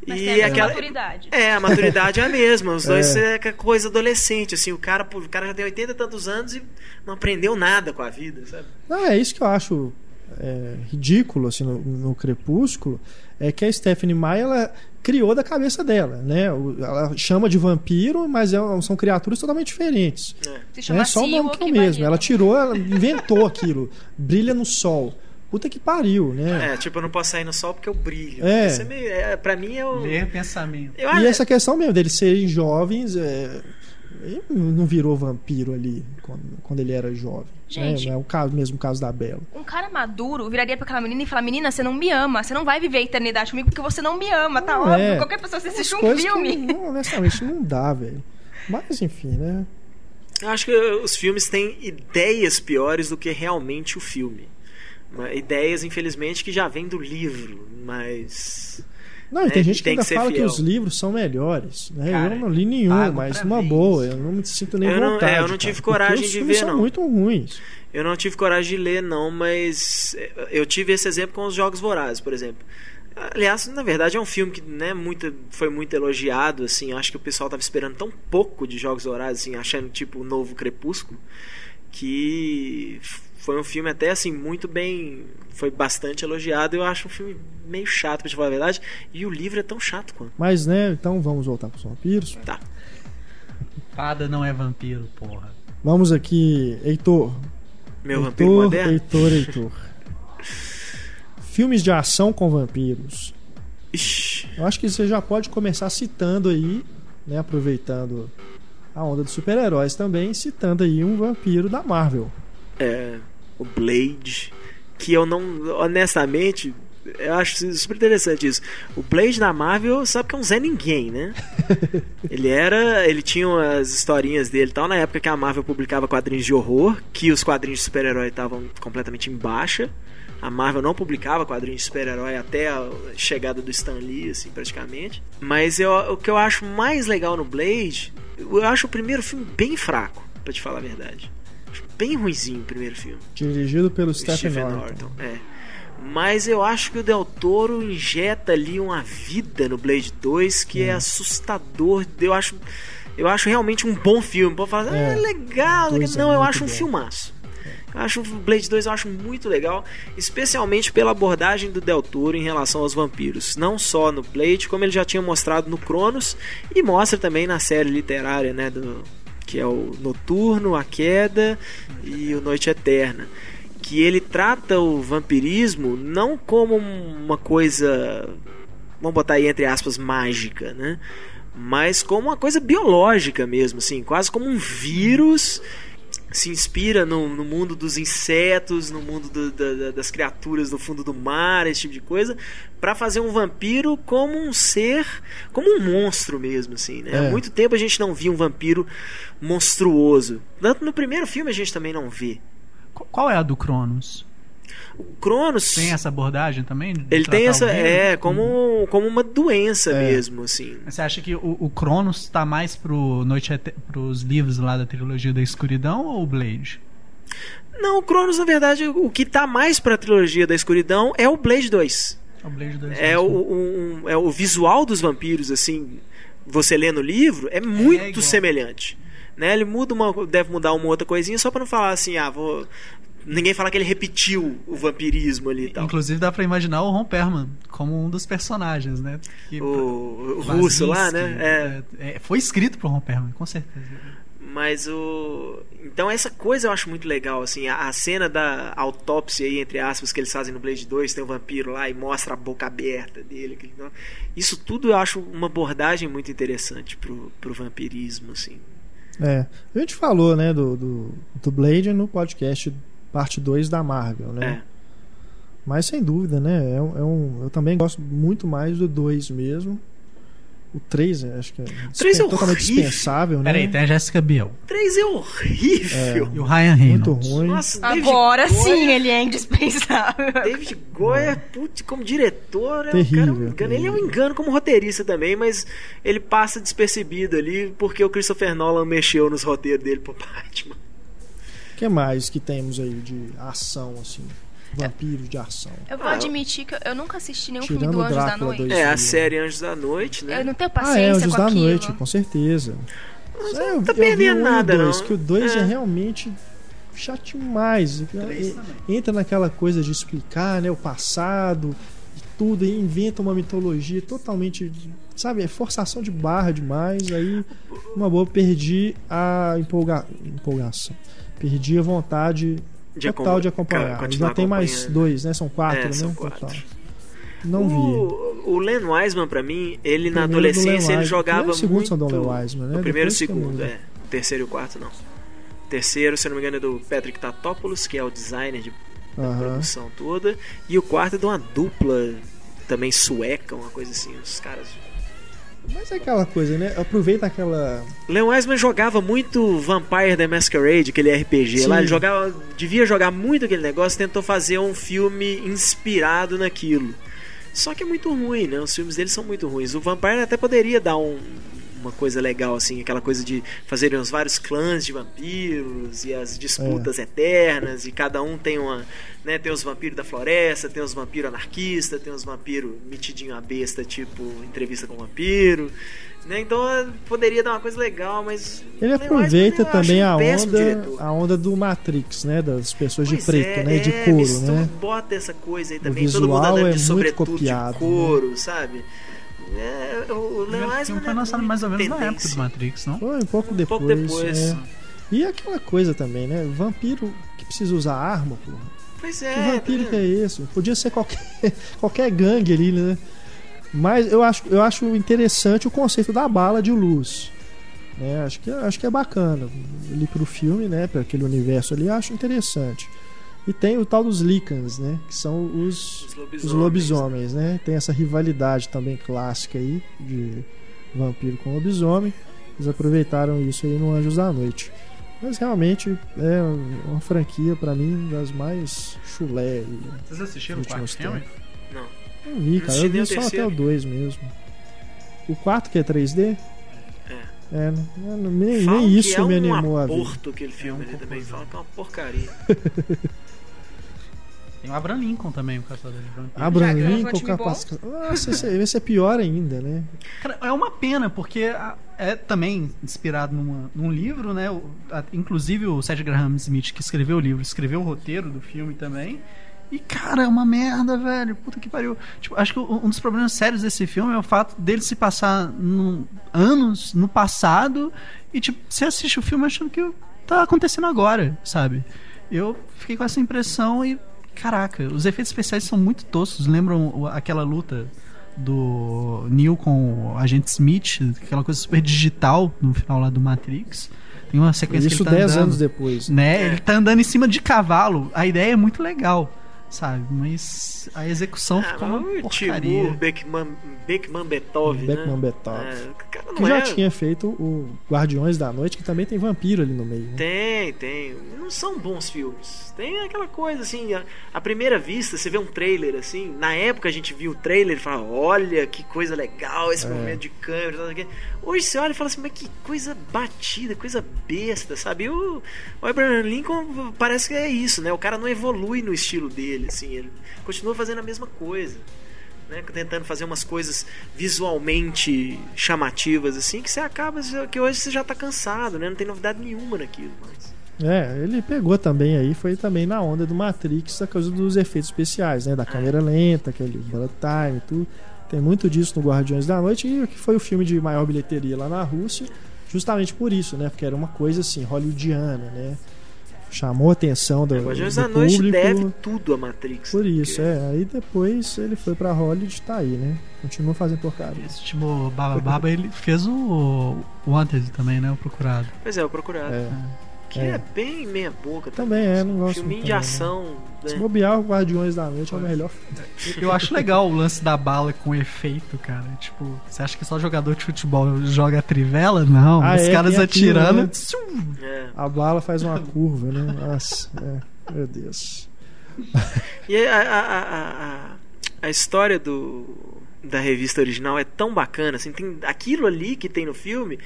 Mas e tem aquela maturidade. É, a maturidade é a mesma. Os dois É. é, que coisa adolescente, assim, o cara, o cara já tem 80 e tantos anos e não aprendeu nada com a vida, sabe? Não, é isso que eu acho é, ridículo assim, no, no Crepúsculo. É que a Stephanie Meyer ela criou da cabeça dela, né? O- Ela chama de vampiro, mas é- são criaturas totalmente diferentes. É. Se chama É só o nome que é o mesmo. Ela tirou, ela inventou aquilo. Brilha no sol. Puta que pariu, né? É, tipo, eu não posso sair no sol porque eu brilho. É. Isso é meio, é, pra mim é o. Ler pensamento. Eu E acho- essa questão mesmo deles serem jovens, é, ele não virou vampiro ali quando, quando ele era jovem. Gente. né? Não é o caso, mesmo caso da Bela. Um cara maduro viraria pra aquela menina e falar: Menina, você não me ama. Você não vai viver a eternidade comigo porque você não me ama. Tá Não óbvio. é. Qualquer pessoa você assiste um filme. Que, não, honestamente, não dá, velho. Mas enfim, né? Eu acho que os filmes têm ideias piores do que realmente o filme. Uma- Ideias, infelizmente, que já vêm do livro, mas. Não, e É, tem gente que tem ainda que fala que fiel. os livros são melhores. Né? Cara, eu não li nenhum, mas numa ver boa, eu não me sinto nem Eu não- é, vontade. eu não cara, tive porque coragem os de filmes ver, são não. muito ruins. Eu não tive coragem de ler, não, mas eu tive esse exemplo com os Jogos Vorazes, por exemplo. Aliás, na verdade, é um filme que né, muito, foi muito elogiado, assim. Acho que o pessoal estava esperando tão pouco de Jogos Vorazes, assim, achando tipo o novo Crepúsculo, que foi um filme até assim muito bem, foi bastante elogiado. Eu acho um filme meio chato, pra te falar a verdade. E o livro é tão chato quanto. Mas, né, então vamos voltar para os vampiros. Tá. Fada não é vampiro, porra. Vamos aqui, Heitor. Meu vampiro Heitor, moderno? Heitor, Heitor. Filmes de ação com vampiros. Ixi, Eu acho que você já pode começar citando aí, né, aproveitando a onda dos super-heróis também, citando aí um vampiro da Marvel. é, o Blade, que eu não, honestamente, eu acho super interessante isso. O Blade na Marvel sabe que é um Zé Ninguém, né? <laughs> ele era, ele tinha as historinhas dele tal, na época que a Marvel publicava quadrinhos de horror, que os quadrinhos de super-herói estavam completamente em baixa. A Marvel não publicava quadrinhos de super-herói até a chegada do Stan Lee, assim, praticamente. Mas eu, o que eu acho mais legal no Blade, eu acho o primeiro filme bem fraco, pra te falar a verdade. Bem ruizinho o primeiro filme. Dirigido pelo Stephen, Stephen Norton. Norton. É. Mas eu acho que o Del Toro injeta ali uma vida no Blade 2 que é, assustador. Eu acho, eu acho realmente um bom filme. Pode falar, ah, É, é legal. é Não, eu muito acho um bom. filmaço. Eu acho o Blade 2 eu acho muito legal, especialmente pela abordagem do Del Toro em relação aos vampiros. Não só no Blade, como ele já tinha mostrado no Cronos e mostra também na série literária, né, do que é o Noturno, a Queda e o Noite Eterna, que ele trata o vampirismo não como uma coisa, vamos botar aí entre aspas, mágica, né? Mas como uma coisa biológica mesmo, assim, quase como um vírus se inspira no, no mundo dos insetos, no mundo do- da- da- das criaturas no fundo do mar, esse tipo de coisa, para fazer um vampiro como um ser, como um monstro mesmo, assim, né? É. Há muito tempo a gente não via um vampiro monstruoso. Tanto no primeiro filme a gente também não vê. Qu- Qual é a do Cronos? O Cronos Tem essa abordagem também? ele tem essa é como como uma doença É. mesmo, assim. Você acha que o, o Cronos tá mais pro Noite pros livros lá da trilogia da escuridão ou o Blade? Não, o Cronos na verdade o que tá mais pra trilogia da escuridão é o Blade 2. O Blade 2 é o, um- é o visual dos vampiros, assim, você lê no livro, é muito igual. semelhante. Né? Ele muda uma, deve mudar uma outra coisinha só pra não falar assim, ah, vou. Ninguém fala que ele repetiu o vampirismo ali e tal. Inclusive dá pra imaginar o Ron Perlman como um dos personagens, né? Que- O, o russo lá, né? É, É, foi escrito pro Ron Perlman, com certeza. mas o. Então essa coisa eu acho muito legal, assim, a, a cena da autópsia aí, entre aspas, que eles fazem no Blade 2, tem o vampiro lá e mostra a boca aberta dele. aquele- Isso tudo eu acho uma abordagem muito interessante pro, pro vampirismo, assim. É. A gente falou, né, do, do, do Blade no podcast parte 2 da Marvel, né? É. Mas sem dúvida, né? É um, é um- eu também gosto muito mais do 2 mesmo. O 3, acho que é, três é totalmente horrível. dispensável, né? Peraí, tem a Jessica Biel. 3 é horrível. E o Ryan Muito Reynolds. ruim. Nossa, David Agora Goyer- sim ele é indispensável. David Goyer, putz, como diretor, é um Terrível, cara, um engano. ele é um engano como roteirista também, mas ele passa despercebido ali porque o Christopher Nolan mexeu nos roteiros dele pro Batman. O que mais que temos aí de ação, assim? Vampiros de ação. Eu vou Ah, admitir que eu nunca assisti nenhum filme do Anjos da Drácula Noite. dois. É, a série Anjos da Noite, né? Eu não tenho Ah, é, paciência Anjos com da aquilo. Noite, com certeza. Mas É, não tá eu vi o perdendo nada, dois, não. que o 2 é. É. realmente chato demais. Também. Entra naquela coisa de explicar né, o passado e tudo, e inventa uma mitologia totalmente. Sabe, é forçação de barra demais. Aí, uma boa, perdi a empolga... empolgação. Perdi a vontade De total de acompanhar- Já tem mais dois, né? São quatro, É, né? são Total. quatro. Não vi. o, o Len Wiseman, pra mim, ele na adolescência ele jogava e segundo muito. são do Len Wiseman, né? O primeiro e segundo, é. O terceiro e o quarto, não. O terceiro, se não me engano, é do Patrick Tatopoulos, que é o designer de da Aham. produção toda. E o quarto é de uma dupla também sueca, uma coisa assim. Os caras. Mas é aquela coisa, né? Aproveita aquela. Leon Wiseman jogava muito Vampire the Masquerade, aquele RPG Sim. lá. Ele jogava, devia jogar muito aquele negócio, tentou fazer um filme inspirado naquilo. Só que é muito ruim, né? Os filmes dele são muito ruins. O Vampire até poderia dar um- uma coisa legal, assim, aquela coisa de fazerem os vários clãs de vampiros e as disputas eternas, e cada um tem uma. Né, tem os vampiros da floresta, tem os vampiros anarquistas, tem os vampiros metidinho a besta, tipo entrevista com vampiro. Né? Então eh, poderia dar uma coisa legal, mas. Ele aproveita acho também um a onda, diretor. a onda do Matrix, né? Das pessoas de Pois preto, é, né? De é, couro, mistura, né? Bota essa coisa aí O também, todo mundo visual andando é de muito sobretudo copiado, de couro, sabe? É, o O Leon Wiseman filme foi é lançado mais ou menos na época tendência. do Matrix, não? Foi um pouco depois. Pouco depois. é. E aquela coisa também, né? Vampiro que precisa usar arma, porra. Pois Que é. vampiro tá que é esse? Podia ser qualquer, <laughs> qualquer gangue ali, né? Mas eu acho, eu acho interessante o conceito da bala de luz. Né? Acho, que, acho que é bacana. Ali pro filme, né? Para aquele universo ali, acho interessante. E tem o tal dos Lycans, né? Que são os, Os os lobisomens. lobisomens, né? Tem essa rivalidade também clássica aí de vampiro com lobisomem. Eles aproveitaram isso aí no Anjos da Noite. Mas realmente é uma franquia pra mim das mais chulé. Vocês assistiram o quarto filme? Não. Não vi, cara. assisti Eu vi só até o 2 mesmo. O 4 que é 3D? É. É, não- não- nem, nem que isso é me um animou a ver. aborto aquele filme É um ali também. Falam que é uma porcaria. <laughs> Tem o Abraham Lincoln também, o caçador de vampiros. Abraham Já um Lincoln, time bom. capaz. Nossa, esse, esse é pior ainda, né? Cara, é uma pena, porque a- é também inspirado numa- num livro, né? O- a- inclusive o Seth Graham Smith, que escreveu o livro, escreveu o roteiro do filme também. E, cara, é uma merda, velho. Puta que pariu. Tipo, acho que um dos problemas sérios desse filme é o fato dele se passar num- anos no passado e, tipo, você assiste o filme achando que tá acontecendo agora, sabe? Eu fiquei com essa impressão e, caraca, os efeitos especiais são muito toscos. Lembram aquela luta do Neo com o agente Smith, aquela coisa super digital no final lá do Matrix. Tem uma sequência Isso que ele tá 10 andando, anos depois. né? É. Ele tá andando em cima de cavalo. A ideia é muito legal, sabe? Mas a execução Ah, ficou uma o porcaria. Timur Beckman, Beckman Beethoven, Beckman né? Beethoven. É, o cara não Que já é... tinha feito o Guardiões da Noite, que também tem vampiro ali no meio. Né? Tem, tem. Não são bons filmes. Tem aquela coisa assim, a, a primeira vista, você vê um trailer assim. Na época a gente viu o trailer e fala: olha que coisa legal esse É. movimento de câmera. Tal, tal, tal. Hoje você olha e fala assim: mas que coisa batida, coisa besta, sabe? E o, o Abraham Lincoln parece que é isso, né? O cara não evolui no estilo dele, assim. Ele continua fazendo a mesma coisa. Né, tentando fazer umas coisas visualmente chamativas assim que você acaba que hoje você já tá cansado né não tem novidade nenhuma naquilo mais É, ele pegou também aí, foi também na onda do Matrix, a coisa dos efeitos especiais, né? Da câmera lenta, aquele bullet time, tudo. Tem muito disso no Guardiões da Noite, e que foi o filme de maior bilheteria lá na Rússia, justamente por isso, né? Porque era uma coisa assim, hollywoodiana, né? Chamou a atenção do, Guardiões do da Noite público. deve tudo a Matrix. Por isso, Porque- é. Aí depois ele foi pra Hollywood, tá aí, né? Continua fazendo porcaria. Esse tipo Baba Baba, ele fez o o Wanted também, né? O Procurado. Pois é, o Procurado. É. que é. é. bem meia boca. Também é, não gosto Filminho de também, ação. Se Né? bobear, o Guardiões da Noite é o melhor <laughs> Eu acho legal o lance da bala com efeito, cara. Tipo, você acha que só jogador de futebol joga a trivela? Não, Ah, os é, caras aquilo, atirando. né? É. A bala faz uma curva, né? Nossa, é. Meu Deus. <laughs> E a, a, a, a, a história do, da revista original é tão bacana. Assim, tem aquilo ali que tem no filme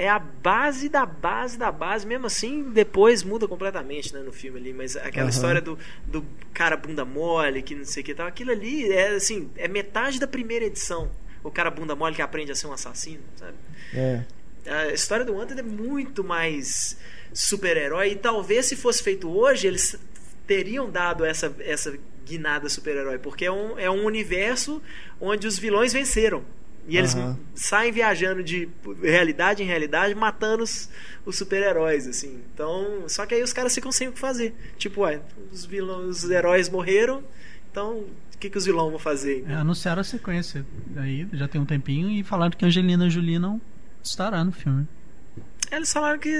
é a base da base da base. Mesmo assim, depois muda completamente né, no filme ali. Mas aquela Aham. história do, do cara bunda mole, que não sei o que tal. Aquilo ali é assim, é metade da primeira edição. O cara bunda mole que aprende a ser um assassino, sabe? É. A história do Wanted é muito mais super-herói e talvez se fosse feito hoje eles teriam dado essa, essa guinada super-herói porque é um, é um universo onde os vilões venceram e eles Aham. saem viajando de realidade em realidade matando os, os super-heróis assim então só que aí os caras ficam sem o que fazer tipo ué, os vilões os heróis morreram então o que, que os vilões vão fazer É, anunciaram a sequência aí, já tem um tempinho, e falaram que Angelina Jolie não estará no filme. Eles falaram que.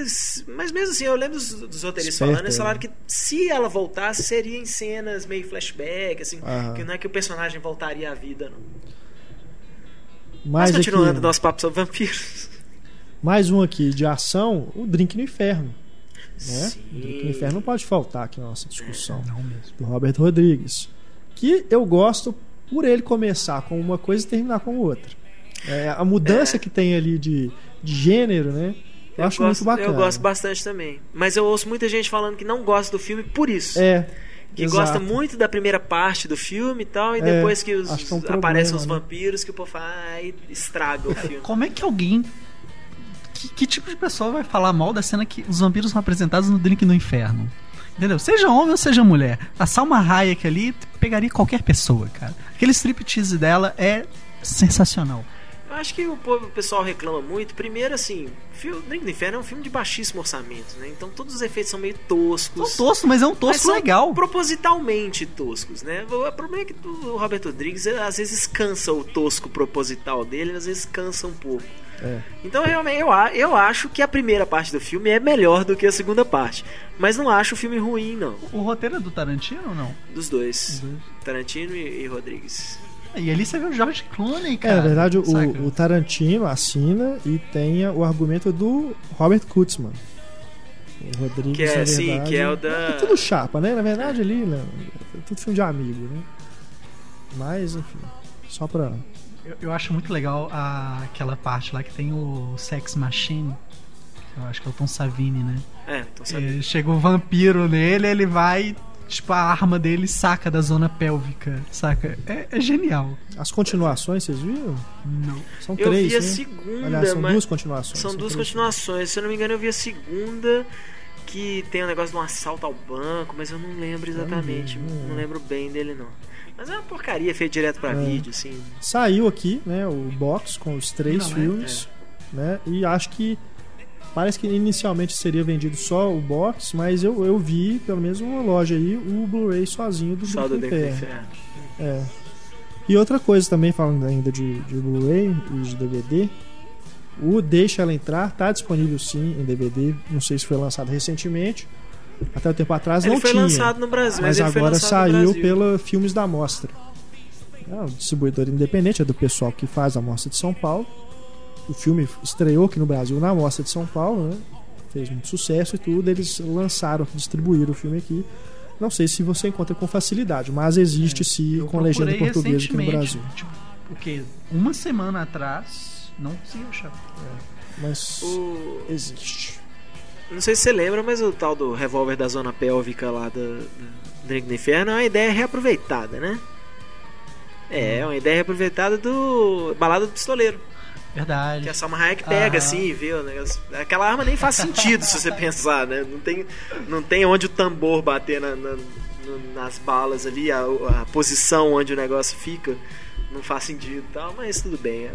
Mas mesmo assim, eu lembro dos, dos roteiristas Esperto, falando, eles falaram né? que se ela voltasse, seria em cenas meio flashback, assim, Aham. que não é que o personagem voltaria à vida, não. Mais, Mas continuando aqui, nosso papo sobre vampiros. <laughs> mais um aqui de ação, o Drink no Inferno. Né? Sim. O Drink no Inferno não pode faltar aqui na nossa discussão. Não mesmo. Do Robert Rodrigues. Que eu gosto por ele começar com uma coisa e terminar com outra. É, a mudança É. que tem ali de, de gênero, né? Eu, acho gosto, muito bacana. Eu gosto bastante também. Mas eu ouço muita gente falando que não gosta do filme por isso. É. que exato. gosta muito da primeira parte do filme e tal, e É, depois que, os, que é um problema, aparecem os né? vampiros, que o povo fala, ah, estraga o filme. Como é que alguém. Que, que tipo de pessoa vai falar mal da cena que os vampiros são apresentados no Drink no Inferno? Entendeu? Seja homem ou seja mulher. A Salma Hayek ali pegaria qualquer pessoa, cara. Aquele striptease dela é sensacional. Eu acho que o, povo- o pessoal reclama muito. Primeiro, assim, o Drink do Inferno é um filme de baixíssimo orçamento, né? Então todos os efeitos são meio toscos. São toscos, mas é um tosco são legal. propositalmente toscos, né? O problema é que o Robert Rodrigues às vezes cansa o tosco proposital dele, às vezes cansa um pouco. É. Então realmente eu, eu acho que a primeira parte do filme é melhor do que a segunda parte. Mas não acho o filme ruim, não. O roteiro é do Tarantino ou não? Dos dois. Tarantino e, e Rodrigues. E ali você vê o George Clooney, É, cara. na verdade, o, o Tarantino assina e tem o argumento do Robert Kurtzman. O Rodrigues, Que é, na sim, verdade, que é o da- É tudo chapa, né? Na verdade, ali, né? É tudo filme de amigo, né? Mas, enfim, só pra. Eu, eu acho muito legal a- aquela parte lá que tem o Sex Machine. Eu acho que é o Tom Savini, né? É, sabe. E chega o vampiro nele, ele vai. Tipo, a arma dele saca da zona pélvica, saca? É, é genial. As continuações, vocês viram? Não. São Eu três, vi a né? segunda, Aliás, são mas. duas continuações. São duas três continuações. Se eu não me engano, eu vi a segunda que tem um negócio de um assalto ao banco, mas eu não lembro exatamente. não Não, não. lembro bem dele, não. Mas é uma porcaria feita direto pra É. vídeo, assim. Saiu aqui, né, o box com os três Finalmente, filmes, né? E acho que parece que inicialmente seria vendido só o box, mas eu, eu vi, pelo menos uma loja aí, o Blu-ray sozinho do Só Drink Drink do Inferno. Inferno. É. E outra coisa também, falando ainda de, de Blu-ray e de DVD, o Deixa Ela Entrar tá disponível sim em DVD. Não sei se foi lançado recentemente. Até um tempo atrás Ele não foi tinha. lançado no Brasil, mas, mas agora saiu pela Filmes da Mostra. É um distribuidor independente, é do pessoal que faz a Mostra de São Paulo. O filme estreou aqui no Brasil na Mostra de São Paulo, né? fez muito sucesso e tudo. Eles lançaram, distribuíram o filme aqui. Não sei se você encontra com facilidade, mas existe sim Eu com legenda português aqui no Brasil. Tipo, o quê? Uma semana atrás, não consegui achar. Mas O- existe. Não sei se você lembra, mas o tal do revólver da zona pélvica lá do, do Drink do Inferno é uma ideia reaproveitada, né? É, é uma ideia reaproveitada do Balada do Pistoleiro. Verdade. Que a Salma Hayek pega Ah. assim e vê o negócio. Aquela arma nem faz sentido se você <laughs> pensar, né? Não tem, não tem onde o tambor bater na- na- nas balas ali, a, a posição onde o negócio fica. Não faz sentido e tal, mas tudo bem. é.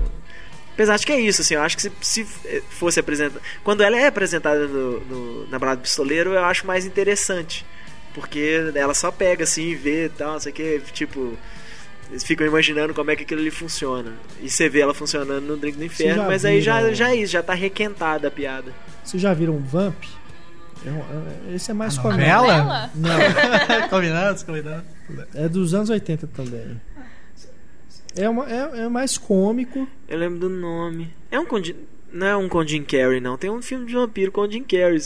Apesar de que é isso, assim, eu acho que se, se fosse apresentada. Quando ela é apresentada no, no- na Balada do Pistoleiro, eu acho mais interessante. Porque ela só pega assim e vê e tal, não sei o que, tipo. Eles ficam imaginando como é que aquilo ali funciona. E você vê ela funcionando no Drink do Inferno, já mas aí já, viram- já é isso, já tá requentada a piada. Vocês já viram Vamp? É um- é- Esse é mais A famoso. novela? Não, <laughs> combinados, combinados. é dos anos 80 também. É, uma, é, é mais cômico. Eu lembro do nome. É um Jim- Não é um com Jim Carrey, não. Tem um filme de vampiro com Jim Carrey,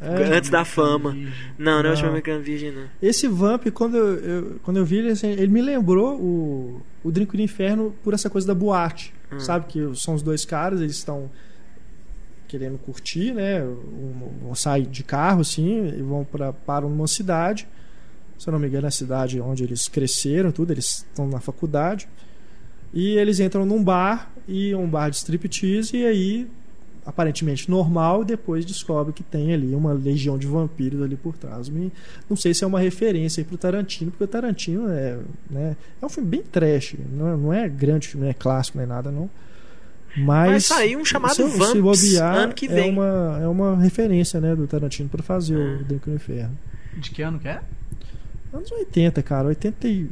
É, antes da fama. Não, não é o American Virgin, não. Esse Vamp, quando eu, eu- quando eu vi ele, assim, ele me lembrou o, o Drink do Inferno por essa coisa da boate. Hum. Sabe que são os dois caras, eles estão querendo curtir, né? Um- Vão sair de carro, assim, e vão pra, param numa cidade. Se eu não me engano, é a cidade onde eles cresceram, tudo, eles estão na faculdade. E eles entram num bar, e um bar de striptease, e aí, aparentemente normal, e depois descobre que tem ali uma legião de vampiros ali por trás. Me- Não sei se é uma referência aí pro Tarantino, porque o Tarantino é, né, é um filme bem trash, não é, não é grande filme, não é clássico, não é nada, não. Mas Vai sair um chamado se, eu- se Vamps bobear, ano que É vem. uma, é uma referência né, do Tarantino para fazer É. o Drink no Inferno. De que ano que é? Anos 80, cara. 80 e...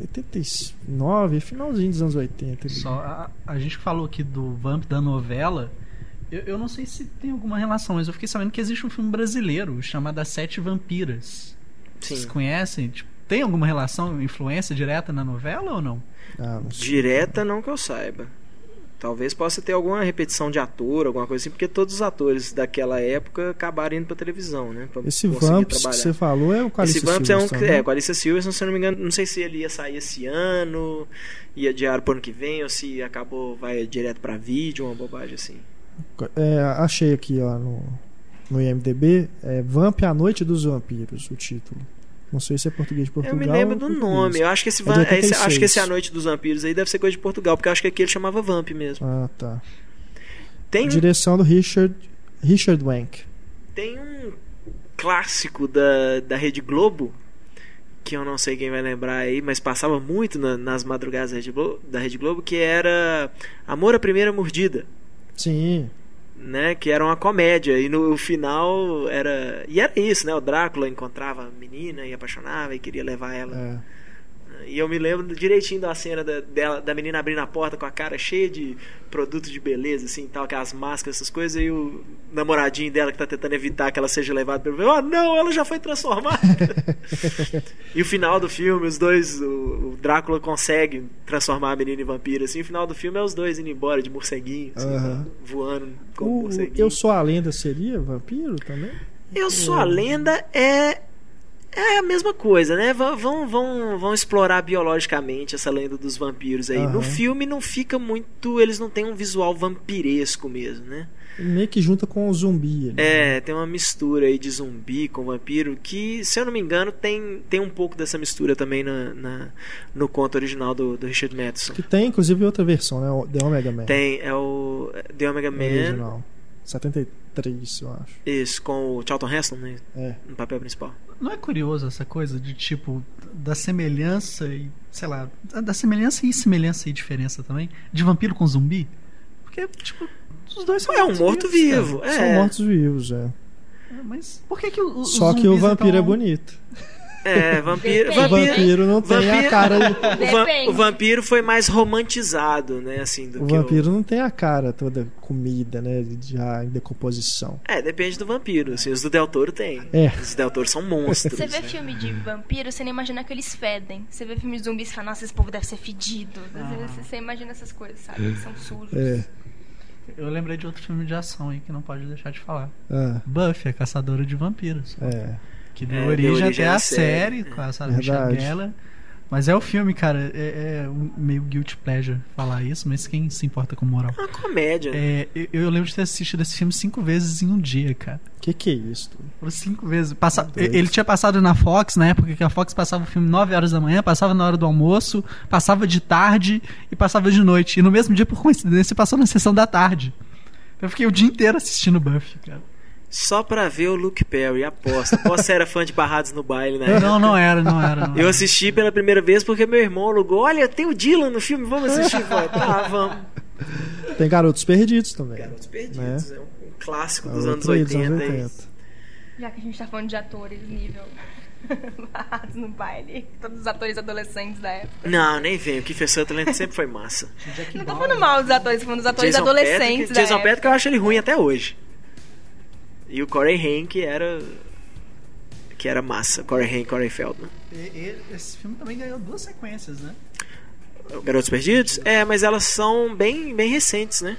89, finalzinho dos anos 80. ali. Só a, a gente falou aqui do Vamp da novela. Eu, eu não sei se tem alguma relação, mas eu fiquei sabendo que existe um filme brasileiro chamado As Sete Vampiras. Vocês Sim. conhecem? Tipo, tem alguma relação, influência direta na novela ou não? Ah. Direta, não que eu saiba. Talvez possa ter alguma repetição de ator, alguma coisa assim, porque todos os atores daquela época acabaram indo pra televisão, né? Pra Esse Vamps que trabalhar. você falou é o Calice Esse Vamps é um Silverstone, é, né? com a Alicia Silverson, se eu não me engano, não sei se ele ia sair esse ano, ia adiar pro ano que vem, ou se acabou, vai direto pra vídeo, uma bobagem assim. É, achei aqui ó, no, no IMDB. É Vamp A Noite dos Vampiros, o título. Não sei se é português de Portugal. eu me lembro do nome, eu acho que esse, É esse- acho 86. que esse A Noite dos Vampiros aí deve ser coisa de Portugal, porque eu acho que aqui ele chamava Vamp mesmo. Ah, tá. Tem, um- Direção do Richard, Richard Wank. tem um clássico da, da Rede Globo que eu não sei quem vai lembrar aí, mas passava muito na- nas madrugadas da Rede, Globo, da Rede Globo, que era Amor à Primeira Mordida, Sim. né? Que era uma comédia e no final era e era isso, né? O Drácula encontrava a menina e apaixonava e queria levar ela. É. E eu me lembro direitinho da cena da, dela, da menina abrindo a porta com a cara cheia de produto de beleza, assim, tal, aquelas máscaras, essas coisas, e o namoradinho dela que tá tentando evitar que ela seja levada pelo. Oh, não, ela já foi transformada! <laughs> e o final do filme, os dois, o, o Drácula consegue transformar a menina em vampiro, assim, o final do filme é os dois indo embora de morceguinho, assim, Aham. voando como O, morceguinho. eu Sou a Lenda seria vampiro também? Eu sou a lenda é é a mesma coisa, né? Vão, vão, vão, explorar biologicamente essa lenda dos vampiros aí. Aham. No filme não fica muito. Eles não têm um visual vampiresco mesmo, né? Meio que junta com o zumbi. ali. É, tem uma mistura aí de zumbi com vampiro que, se eu não me engano, tem, tem um pouco dessa mistura também na, na- no conto original do, do Richard Matheson. Que tem, inclusive, outra versão, né? o The Omega Man. Tem, é o The Omega Man, Original. 73, eu acho. isso, com o Charlton Heston né, É. no papel principal. Não é curioso essa coisa de tipo da semelhança e sei lá, da semelhança e semelhança e diferença também de vampiro com zumbi? Porque tipo os dois são É um morto-vivo. cara. É. São mortos-vivos, é. Mas por que que o, Só que o vampiro então, é bonito. <laughs> É, vampiro. Depende. O vampiro vampiro não tem a vampiro- cara. <laughs> O, o vampiro foi mais romantizado, né? Assim, do O que vampiro não tem a cara toda comida, né? Já em decomposição. É, depende do vampiro. Assim, os do Del Toro tem. É. Os do Del Toro são monstros. Você vê né? filme de vampiro, você nem imagina que eles fedem. Você vê filme de zumbis e fala, nossa, esse povo deve ser fedido. Às vezes Você imagina essas coisas, sabe? Eles são sujos. É. Eu lembrei de outro filme de ação aí que não pode deixar de falar. Ah, Buffy, a caçadora de vampiros. é. Que deu É, deu origem origem até à à série. série, com a Sarah Michelle. Mas é o filme, cara. É, é meio guilty pleasure falar isso, mas quem se importa com moral? É uma comédia. É, eu, eu lembro de ter assistido esse filme cinco vezes em um dia, cara. Que que é isso? Foram cinco vezes. Passa- ele tinha passado na Fox, na época que a Fox passava o filme 9 horas da manhã, passava na hora do almoço, passava de tarde e passava de noite. E no mesmo dia, por coincidência, passou na sessão da tarde. Eu fiquei o dia inteiro assistindo Buffy, cara. Só pra ver o Luke Perry, aposta. Aposta você era fã de Barrados no Baile, né? Não, não era, não era. Não Eu era. assisti pela primeira vez porque meu irmão alugou. Olha, tem o Dylan no filme, vamos assistir. Falei, tá, <laughs> vamos. Tem Garotos Perdidos também. Garotos Perdidos, é um clássico dos anos outro aí dos 80. anos aí. 80. Já que a gente tá falando de atores nível <laughs> barrados no baile. Todos os atores adolescentes da época. Não, nem vem. O Kiefer Sutherland sempre foi massa. Não tô falando mal dos atores, tô falando dos atores Jason adolescentes Patrick, da Jason época. Patrick eu acho ele ruim até hoje. E o Corey Haim que era que era massa, Corey Haim, Corey Feldman. E- Esse filme também ganhou duas sequências, né? Garotos Perdidos? É, mas elas são bem bem recentes, né?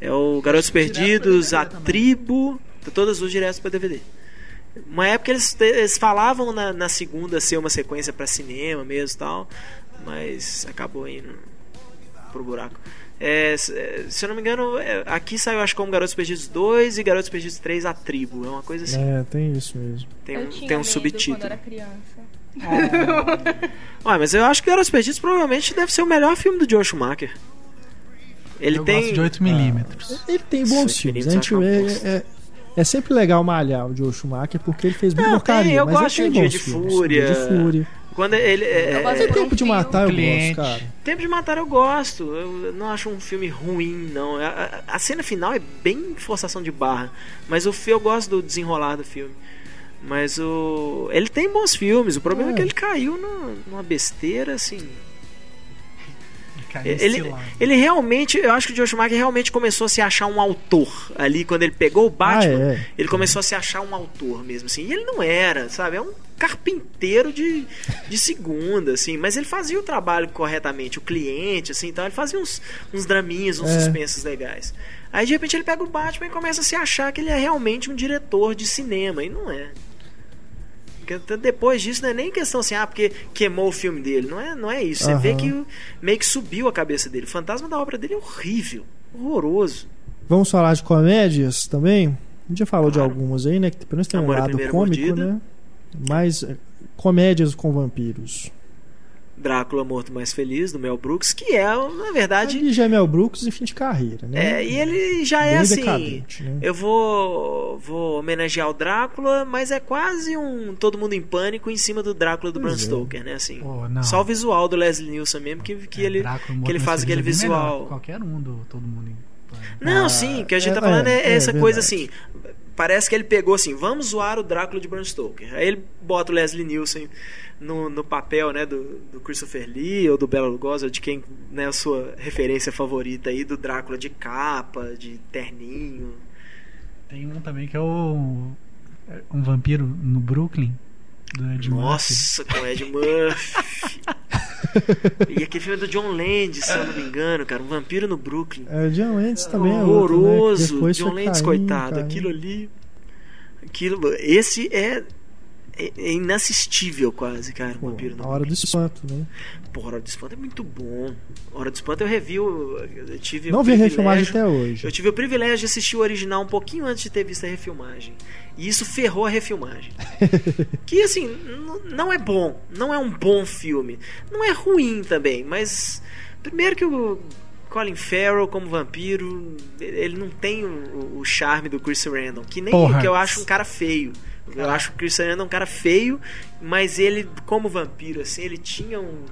É o Garotos Perdidos, a também. Tribo, todas duas direto para DVD. Uma época eles, eles falavam na, na segunda ser uma sequência para cinema mesmo e tal, mas acabou indo pro buraco. É, se se eu não me engano, é, aqui saiu acho como Garotos Perdidos 2 e Garotos Perdidos 3 A Tribo. É uma coisa assim. É, tem isso mesmo. Tem Eu um, tinha tem um medo subtítulo. quando era criança. <laughs> Ué, mas eu acho que Garotos Perdidos provavelmente deve ser o melhor filme do Joe Schumacher. Ele eu tem. gosto de 8mm. Ele tem bons Isso, filmes. A gente São é, Campos. é, é sempre legal malhar o Joe Schumacher porque ele fez muita Não, porcaria. eu mas gosto ele de tem Um bons de filmes. Fúria. De Fúria. Quando ele. É, Eu gosto Tem por um tempo de matar, eu gosto, cara. Tempo de Matar eu gosto. Eu não acho um filme ruim, não. A, a- a cena final é bem forçação de barra. Mas o fi- eu gosto do desenrolar do filme. Mas o. Ele tem bons filmes. O problema é, É. que ele caiu numa, numa besteira, assim. Caiu Ele, cilado. ele realmente, eu acho que o Joe Schumacher realmente começou a se achar um autor ali quando ele pegou o Batman. Ah, é. Ele começou a se achar um autor mesmo, assim. E ele não era, sabe? É um carpinteiro de, de segunda, assim. Mas ele fazia o trabalho corretamente, o cliente, assim, então ele fazia uns, uns draminhas, uns É. suspensos legais. Aí de repente ele pega o Batman e começa a se achar que ele é realmente um diretor de cinema, e não é. Porque Depois disso não é nem questão assim, ah, porque queimou o filme dele. Não é, não é isso. Você vê que meio que subiu a cabeça dele. O fantasma da obra dele é horrível. Horroroso. Vamos falar de comédias também? A gente já falou de Claro. algumas aí, né? Que pelo menos tem um Amor à lado cômico, Mordida. né? Mas é, comédias com vampiros. Drácula Morto Mais Feliz, do Mel Brooks, que é, na verdade. Ali já é Mel Brooks em fim de carreira, né? É, e ele já é Bem assim. decadente, né? Eu vou, vou homenagear o Drácula, mas é quase um Todo Mundo em Pânico em cima do Drácula do Bram é. Stoker, né? Assim, não. só o visual do Leslie Nielsen mesmo que, que É, ele, Drácula, que ele faz aquele é melhor visual. que Qualquer um do Todo Mundo em Pânico. Não, Ah, sim, o que a gente é, tá falando é, é, é essa coisa assim. Parece que ele pegou assim, vamos zoar o Drácula de Bram Stoker. Aí ele bota o Leslie Nielsen no, no papel, né, do, do Christopher Lee ou do Bela Lugosi, ou de quem, né, a sua referência favorita aí do Drácula de capa, de terninho. Tem um também que é o. é Um vampiro no Brooklyn. Do Ed Murphy. Nossa, com Ed Murphy. <laughs> e aquele filme é do John Landis, se eu não me engano, cara, um vampiro no Brooklyn. É, o John Landis também é outro, né? Horroroso. John Landis, caindo, coitado. caindo. Aquilo ali. Aquilo, esse é, é, é inassistível quase, cara. Pô, um vampiro no a hora do espanto, né? Pô, Hora do Espanto é muito bom. Hora do Espanto eu revi, eu tive Não o vi a refilmagem até hoje. Eu tive o privilégio de assistir o original um pouquinho antes de ter visto a refilmagem. E isso ferrou a refilmagem. <laughs> que assim, não é bom. Não é um bom filme. Não é ruim também, mas. Primeiro que o Colin Farrell como vampiro, ele não tem o, o charme do Chris Randall. Que nem Porra. que eu acho um cara feio. Eu acho que o Chris Randall é um cara feio, mas ele, como vampiro, assim, ele tinha um.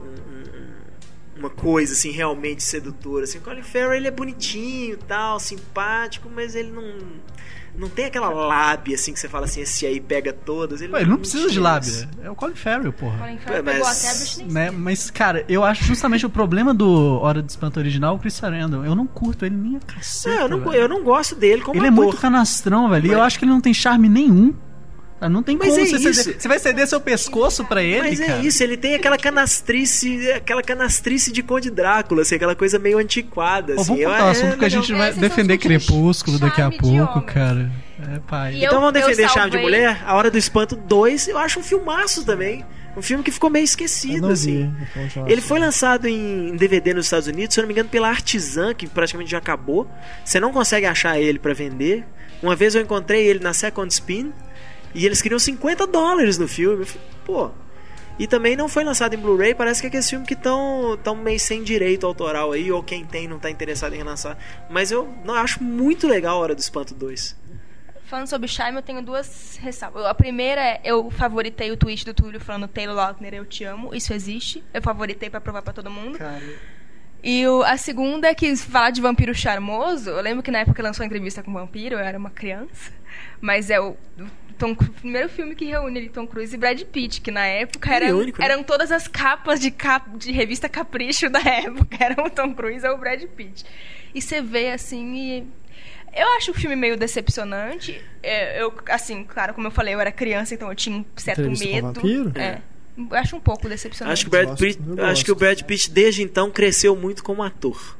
um- um- uma coisa assim realmente sedutora assim. Colin Farrell ele é bonitinho, tal, simpático, mas ele não não tem aquela lábia assim que você fala assim, esse aí pega todas. Ele, Pô, ele não precisa de lábia. isso. É o Colin Farrell, porra. Colin Farrell Mas- pegou até a Britney Né? Mas, cara, eu acho justamente o problema do Hora do Espanto original o Chris Randall. Eu não curto ele nem a caceta. Não, eu, não, eu não gosto dele como Ele é ator. muito canastrão, velho. E eu Mas- acho que ele não tem charme nenhum. Ah, Não tem Mas como é você isso. ceder. Você vai ceder seu pescoço pra ele, Mas cara. é isso, ele tem aquela canastrice, aquela canastrice de Conde Drácula, assim, aquela coisa meio antiquada, assim. vamos Eu- cortar o é assunto porque a legal. gente É, vai estão defender Crepúsculo daqui a pouco, cara. É, pai. E eu- Então vamos defender Charme de Mulher? A Hora do Espanto 2, eu acho um filmaço também. Um filme que ficou meio esquecido, assim. vi. a continuação. Ele foi lançado em DVD nos Estados Unidos, se eu não me engano, pela Artisan, que praticamente já acabou. Você não consegue achar ele pra vender. Uma vez eu encontrei ele na Second Spin e eles queriam 50 dólares no filme. Pô. E também não foi lançado em Blu-ray, parece que é aqueles filmes que estão tão meio sem direito autoral aí, ou quem tem não tá interessado em relançar. Mas eu não acho muito legal a Hora do Espanto 2. Falando sobre Charme, eu tenho duas ressalvas. A primeira é, eu favoritei o tweet do Túlio falando Taylor Lautner, eu te amo. Isso existe. Eu favoritei pra provar pra todo mundo. Cara, E o- a segunda é que falar de vampiro charmoso, eu lembro que na época que lançou a entrevista com o vampiro, eu era uma criança, mas é o, o Tom, o primeiro filme que reúne ali Tom Cruise e Brad Pitt, que na época Filme eram, único, né? eram todas as capas de, cap, de revista Capricho da época, <laughs> eram o Tom Cruise ou o Brad Pitt. E você vê assim e eu acho o filme meio decepcionante. É, Eu, assim, claro, como eu falei, eu era criança, então eu tinha um certo Entrevista com medo. vampiro? É. Eu acho um pouco decepcionante. Acho que, o Brad Gosto, Pitt, acho que o. Brad Pitt desde então cresceu muito como ator.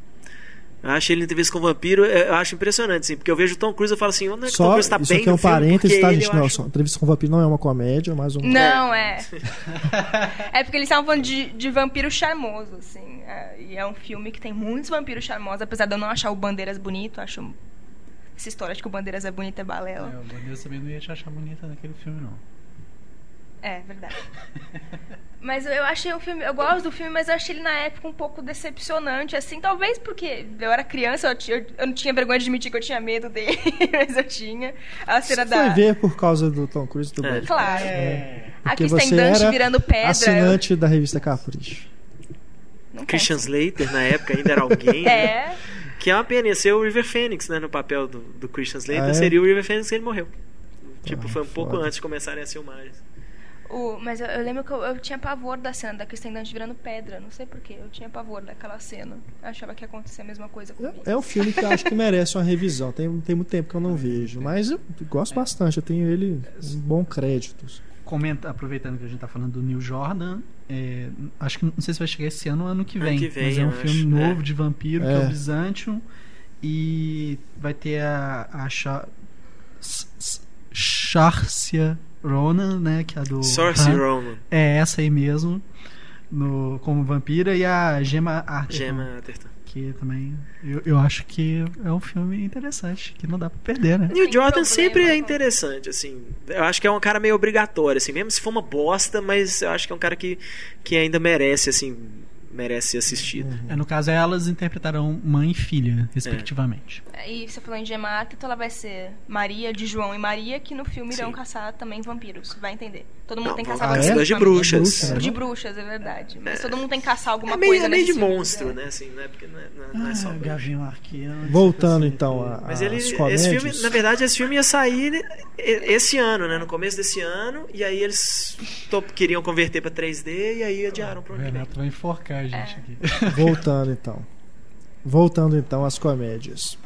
Eu acho ele em entrevista com o vampiro, eu acho impressionante, assim, porque eu vejo o Tom Cruise e falo assim, onde é que o Tom Cruise tá isso bem aqui é um parênteses, tá, gente? Não, acho- Entrevista com o Vampiro não é uma comédia, mas um... Não, é. <laughs> é porque eles estavam falando de, de vampiro charmoso, assim. é, e é um filme que tem muitos vampiros charmosos, apesar de eu não achar o Bandeiras bonito, eu acho. Essa história de que o Bandeiras é bonito é balela. É, o Bandeira também não ia te achar bonita naquele filme, não. É, verdade. Mas eu achei o filme, eu gosto do filme, mas eu achei ele na época um pouco decepcionante, assim, talvez porque eu era criança, eu, tinha- eu não tinha vergonha de admitir que eu tinha medo dele, <laughs> mas eu tinha. A cena Você da. foi ver por causa do Tom Cruise e do É. Brad. Claro. É. A Porque Kristen você Dunst era virando pedra. eu- assinante da revista Capricho. Não Christian. Slater, na época, ainda era alguém. né? É. Que é uma pena, ia ser o River Phoenix, né, no papel do, do Christian Slater, Ah, é? seria o River Phoenix e ele morreu. Tipo, Ah, foi um pouco foda. antes de começarem as filmagens. O, mas eu, eu lembro que eu, eu tinha pavor da cena da Kristen Dunst virando pedra. Não sei porquê. Eu tinha pavor daquela cena. Eu achava que ia acontecer a mesma coisa comigo. É um filme que eu acho que merece uma revisão. Tem, tem muito tempo que eu não vejo. Mas eu gosto bastante. Eu tenho ele em bom crédito. Comenta, aproveitando que a gente tá falando do Neil Jordan, é, acho que não sei se vai chegar esse ano ou ano que Ano vem. que vem, mas é um filme acho, novo é. de vampiro, que é É. o Byzantium. E vai ter a, a S- Sharcia Ronan, né? Que é a do. Sorcerer Han. Roman. É essa aí mesmo. no, como vampira e a Gemma Arterton. Gema Atherton. Que também eu, eu acho que é um filme interessante, que não dá pra perder, né? E o Tem Jordan problema sempre é interessante, assim. Eu acho que é um cara meio obrigatório, assim, mesmo se for uma bosta, mas eu acho que é um cara que, que ainda merece, assim, merece ser assistido. É, no caso, elas interpretarão mãe e filha, respectivamente. E você falou em Gemma Arterton, ela vai ser Maria de João e Maria, que no filme irão Sim. caçar também vampiros. Vai entender. Todo mundo Não, tem que caçar vampiros. de vampiros. bruxas. Bruxa, né? De bruxas, é verdade. Mas todo mundo tem que caçar alguma É meio, coisa é meio de filmes, monstro, é. né? Assim, não é porque não é, não é- é só. Ah, Gavião Arqueiro. Voltando então a, Mas ele, esse comédias. filme, na verdade, esse filme ia sair né, esse ano, né? No começo desse ano, e aí eles to- queriam converter pra 3D e aí adiaram pro O ano que vem. Renato vai enforcar a gente É. aqui. <laughs> Voltando então. Voltando então às comédias.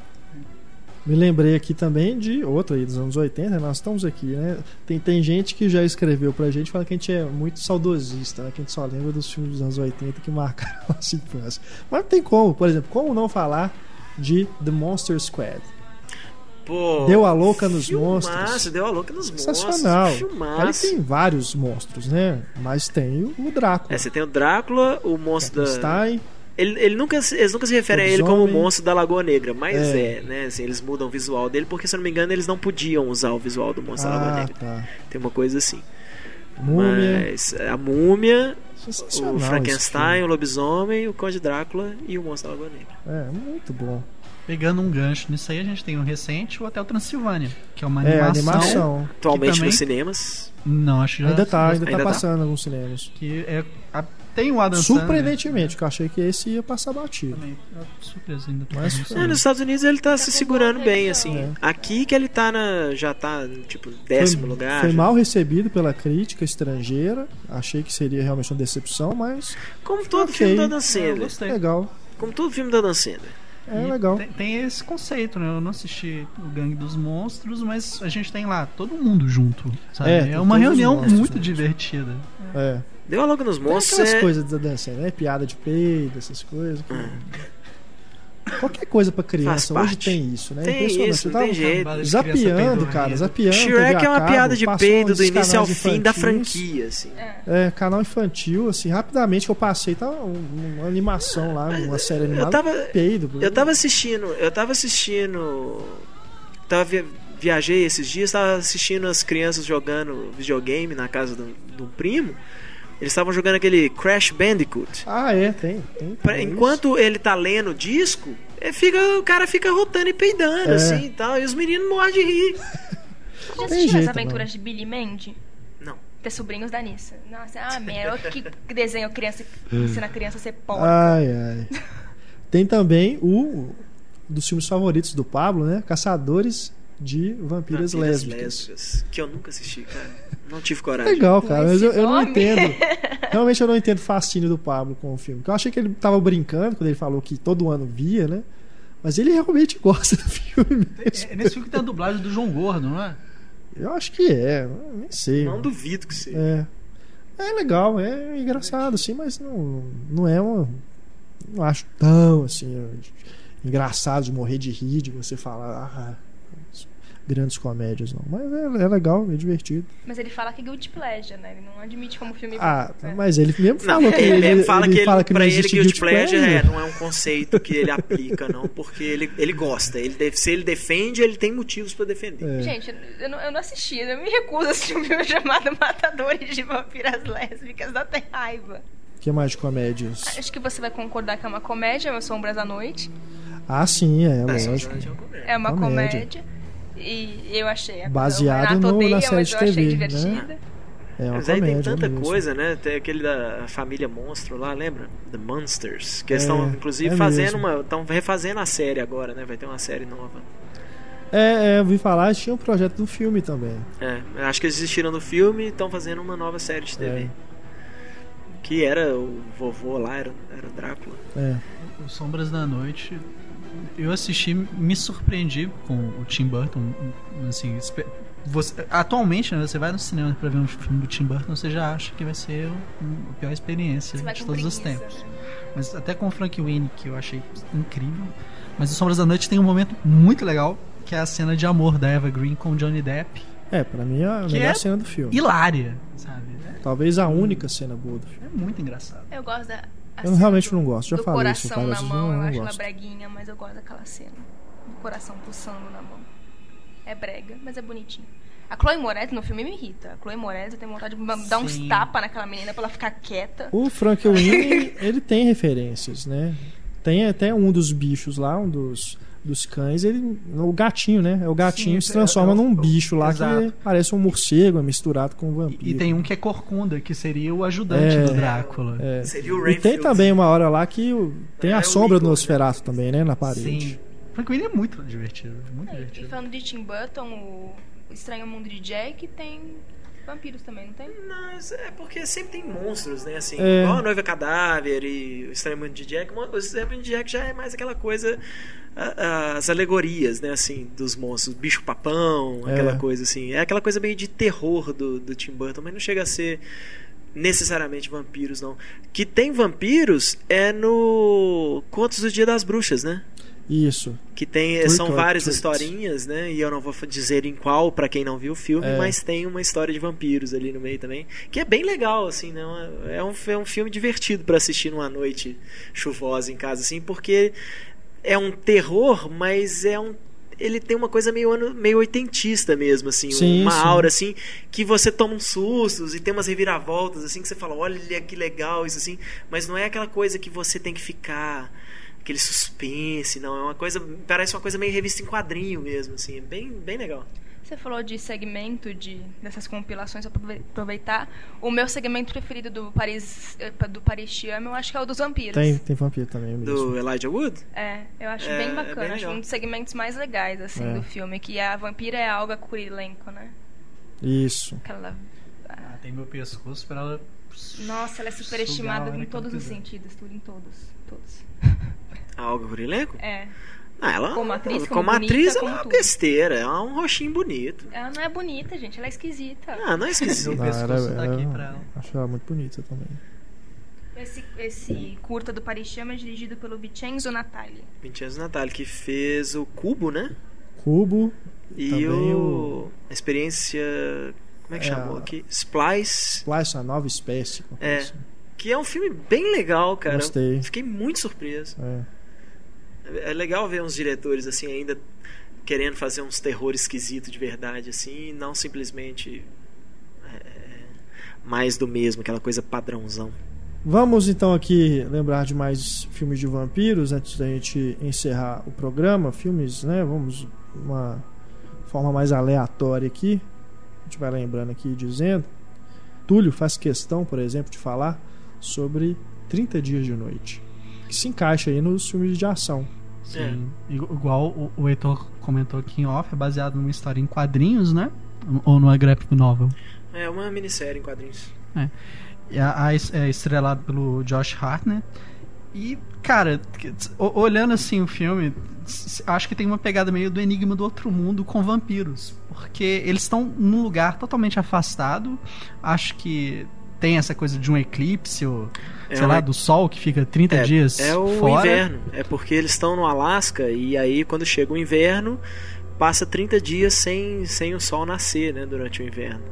Me lembrei aqui também de outra aí dos anos 80, nós estamos aqui, né? Tem, tem gente que já escreveu pra gente falando que a gente é muito saudosista, né? Que a gente só lembra dos filmes dos anos 80 que marcaram <laughs> a nossa infância. Mas não tem como, por exemplo, como não falar de The Monster Squad? Pô, Deu a louca nos filmaço, monstros. Deu a louca nos Sensacional. monstros. Aí Filmaço. tem vários monstros, né? Mas tem o, Drácula. É, você tem o Drácula, o monstro da. Frankenstein. Ele, ele nunca, eles nunca se referem a ele como o monstro da Lagoa Negra, mas É. é, né? Assim, eles mudam o visual dele porque, se eu não me engano, eles não podiam usar o visual do monstro da Lagoa Ah, Negra. tá. Tem uma coisa assim. Múmia. Mas a múmia, Sensacional o Frankenstein, o lobisomem, o Conde Drácula e o monstro da Lagoa Negra. É, muito bom. Pegando um gancho nisso aí, a gente tem o recente, o Hotel Transilvânia, que é uma É, animação. animação. Atualmente também- nos cinemas. Não, acho que já, Ainda tá, ainda, ainda tá tá? passando em alguns cinemas. Que é, a- tem o Adam Sandler. Surpreendentemente, que eu achei que esse ia passar batido. Também, é surpresa ainda. tá Mas foi. É, nos Estados Unidos ele tá se segurando bem, assim. É. Aqui que ele tá na. já tá, tipo, décimo foi, lugar. Foi já. mal recebido pela crítica estrangeira. Achei que seria realmente uma decepção, mas Como todo Ok. filme da Dan Sandler. gostei. legal. Como todo filme da Dan Sandler. É E legal. Tem, tem esse conceito, né? Eu não assisti o Gangue dos Monstros, mas a gente tem lá todo mundo junto, sabe? É, É, tem uma reunião monstros muito juntos. divertida. É. Deu logo nos Tem monstros. aquelas É... coisas da dança, né? Piada de peido, essas coisas. que- Hum. Qualquer coisa pra criança hoje tem isso, né? Tem Impressionante. isso, Eu não tem tava jeito. Zapeando, cara, zapeando. Shrek é a uma cabo, piada de peido do início ao fim da franquia, assim. É. É, canal infantil, assim, rapidamente que eu passei, tá um- uma animação lá, uma série animada. Eu tava, Peido. eu tava assistindo, eu tava assistindo. Tava via- viajei esses dias, tava assistindo as crianças jogando videogame na casa do, do primo. Eles estavam jogando aquele Crash Bandicoot. Ah, é, tem. tem enquanto ele tá lendo o disco, ele fica, o cara fica rotando e peidando, É. assim e tal. E os meninos morrem de rir. Já jeito, as aventuras de Billy Mandy? Não. Ter sobrinhos da Nissa. Nossa, ah, merda. Que <laughs> desenho criança, ensina a criança a ser porca. Ai, ai. Tem também o dos filmes favoritos do Pablo, né? Caçadores de Vampiras, Vampiras Lésbicas. lésbicas, Que eu nunca assisti, cara. Não tive coragem. Legal, cara, mas eu, eu não entendo. Realmente eu não entendo o fascínio do Pablo com o filme. Eu achei que ele tava brincando quando ele falou que todo ano via, né? Mas ele realmente <laughs> gosta do filme mesmo. É, nesse filme que tem a dublagem do João Gordo, não é? Eu acho que é, nem sei. Não duvido que seja. É. É legal, é engraçado, assim, mas não, não é uma. Não acho tão assim. Engraçado de morrer de rir, de você falar. Ah, grandes comédias, não. Mas é, é legal, é divertido. Mas ele fala que é guilty pleasure, né? Ele não admite como filme Ah, bom. É. mas ele mesmo Não, que ele, ele, mesmo fala que, ele, fala que pra ele guilty pleasure, pleasure. é, não é um conceito que ele aplica, não, porque ele, ele gosta. Ele deve- se ele defende, ele tem motivos pra defender. É. Gente, eu não, eu não assisti, eu me recuso a assistir um filme <laughs> chamado Matadores de Vampiras Lésbicas, dá até raiva. O que mais de comédias? Acho que você vai concordar que é uma comédia, é Sombras à Noite. Ah, sim, é, É, lógico. de uma comédia. É uma Comédia. comédia. E eu achei. a- Baseado no- na odeia, série mas de eu achei TV, divertida. É uma Mas aí comédia. tem tanta mesmo. coisa, né? Tem aquele da família Monstro lá, lembra? The Monsters. Que eles É, estão, inclusive, é fazendo mesmo. uma. Estão refazendo a série agora, né? Vai ter uma série nova. É, é, eu vi falar, tinha um projeto do filme também. É, acho que eles desistiram do filme e estão fazendo uma nova série de TV. É. Que era o vovô lá, era, era o Drácula. É. O Sombras da Noite. Eu assisti, me surpreendi com o Tim Burton. Assim, você- atualmente, né, você vai no cinema pra ver um filme do Tim Burton, você já acha que vai ser um- a pior experiência de todos os tempos. né? Mas até com o Frank Winnie, que eu achei incrível. Mas o Sombras da Noite tem um momento muito legal, que é a cena de amor da Eva Green com o Johnny Depp. É, pra mim é a melhor é cena do filme. Hilária, sabe? É, Talvez a única cena boa do filme. é muito engraçado. Eu gosto da. Eu realmente do- não gosto, já do falei isso coração várias na mão, eu eu acho ela gosto. breguinha, mas eu gosto daquela cena. Do coração pulsando na mão. É brega, mas é bonitinho. A Chloe Moretz no filme me irrita. A Chloe Moretz eu tenho vontade de dar uns Sim. tapas naquela menina pra ela ficar quieta. O Frank Winnie, <laughs> ele tem referências, né? Tem até um dos bichos lá, um dos, dos cães, ele, o gatinho, né? É o gatinho Sim, se transforma é- é num bicho lá exato. que parece um morcego, é misturado com um vampiro. E, e tem um que é corcunda, que seria o ajudante É. do Drácula. É. Seria o E tem também uma hora lá que o- tem É, a sombra do Nosferatu também, né? Na parede. Sim. Frank Winnie é muito divertido. Muito É, e divertido. falando de Tim Burton, o Estranho Mundo de Jack tem vampiros também, não tem? Não, é porque sempre tem monstros, né? Assim, É. igual a Noiva Cadáver e o Estranho Mundo de Jack. O Estranho Mundo de Jack já é mais aquela coisa. As alegorias, né? Assim, dos monstros. Bicho-papão, É. aquela coisa assim. É aquela coisa meio de terror do, do Tim Burton, mas não chega a ser necessariamente vampiros, não. Que tem vampiros é no Contos do Dia das Bruxas, né? Isso. Que tem, Trick são várias Treat. historinhas, né? E eu não vou dizer em qual, pra quem não viu o filme, É. mas tem uma história de vampiros ali no meio também, que é bem legal, assim, né? É um, é um filme divertido pra assistir numa noite chuvosa em casa, assim, porque é um terror, mas é um ele tem uma coisa meio ano, meio oitentista mesmo, assim, Sim, uma sim. aura assim que você toma uns sustos e tem umas reviravoltas assim que você fala, olha que legal isso assim, mas não é aquela coisa que você tem que ficar aquele suspense, não, é uma coisa, parece uma coisa meio revista em quadrinho mesmo, assim, é bem, bem legal. Você falou de segmento de, dessas compilações, aproveitar. O meu segmento preferido do Paris, eh, do Paris eu acho que é o dos vampiros. Tem, tem vampiro também mesmo. Do Elijah Wood? É, eu acho É, bem é bacana. bem acho um dos segmentos mais legais, assim, É. do filme. Que a vampira é a Alga Kurilenko, né? Isso. Aquela... Ah, tem meu pescoço pra ela. Nossa, ela é superestimada em todos os sentidos. Tudo em todos. Todos. <laughs> A Olga Kurilenko? É. Ah, ela, Como atriz, como, como atriz bonita, ela é como uma tudo. besteira, ela é um roxinho bonito. Ela não é bonita, gente. Ela é esquisita. Ah, não é tá aqui era- pra ela. Acho ela muito bonita também. Esse, esse curta do Paris Te Ama é dirigido pelo Vincenzo Natali. Vincenzo Natali, que fez o Cubo, né? Cubo. E o... o- A experiência... Como é que É, chamou aqui? Splice. Splice, a nova espécie. uma É. assim. Que é um filme bem legal, cara. Gostei. Fiquei muito surpreso. É. É legal ver uns diretores assim ainda querendo fazer uns terror esquisito de verdade assim, e não simplesmente é, mais do mesmo, aquela coisa padrãozão. Vamos então aqui lembrar de mais filmes de vampiros antes da gente encerrar o programa. Filmes, né? Vamos uma forma mais aleatória aqui. A gente vai lembrando aqui dizendo. Túlio faz questão, por exemplo, de falar sobre 30 Dias de Noite, que se encaixa aí nos filmes de ação. Sim. Igu- Igual o, o Heitor comentou aqui em off, é baseado numa história em quadrinhos, né? Ou numa graphic novel. É uma minissérie em quadrinhos. E a, a, é estrelado pelo Josh Hartnett. E, cara, olhando assim o filme, acho que tem uma pegada meio do Enigma do Outro Mundo com vampiros. Porque eles estão num lugar totalmente afastado. Acho que tem essa coisa de um eclipse, ou, É sei uma- lá, do sol que fica 30 É, dias é o fora. inverno. É porque eles estão no Alasca e aí quando chega o inverno, passa 30 dias sem, sem o sol nascer, né, durante o inverno.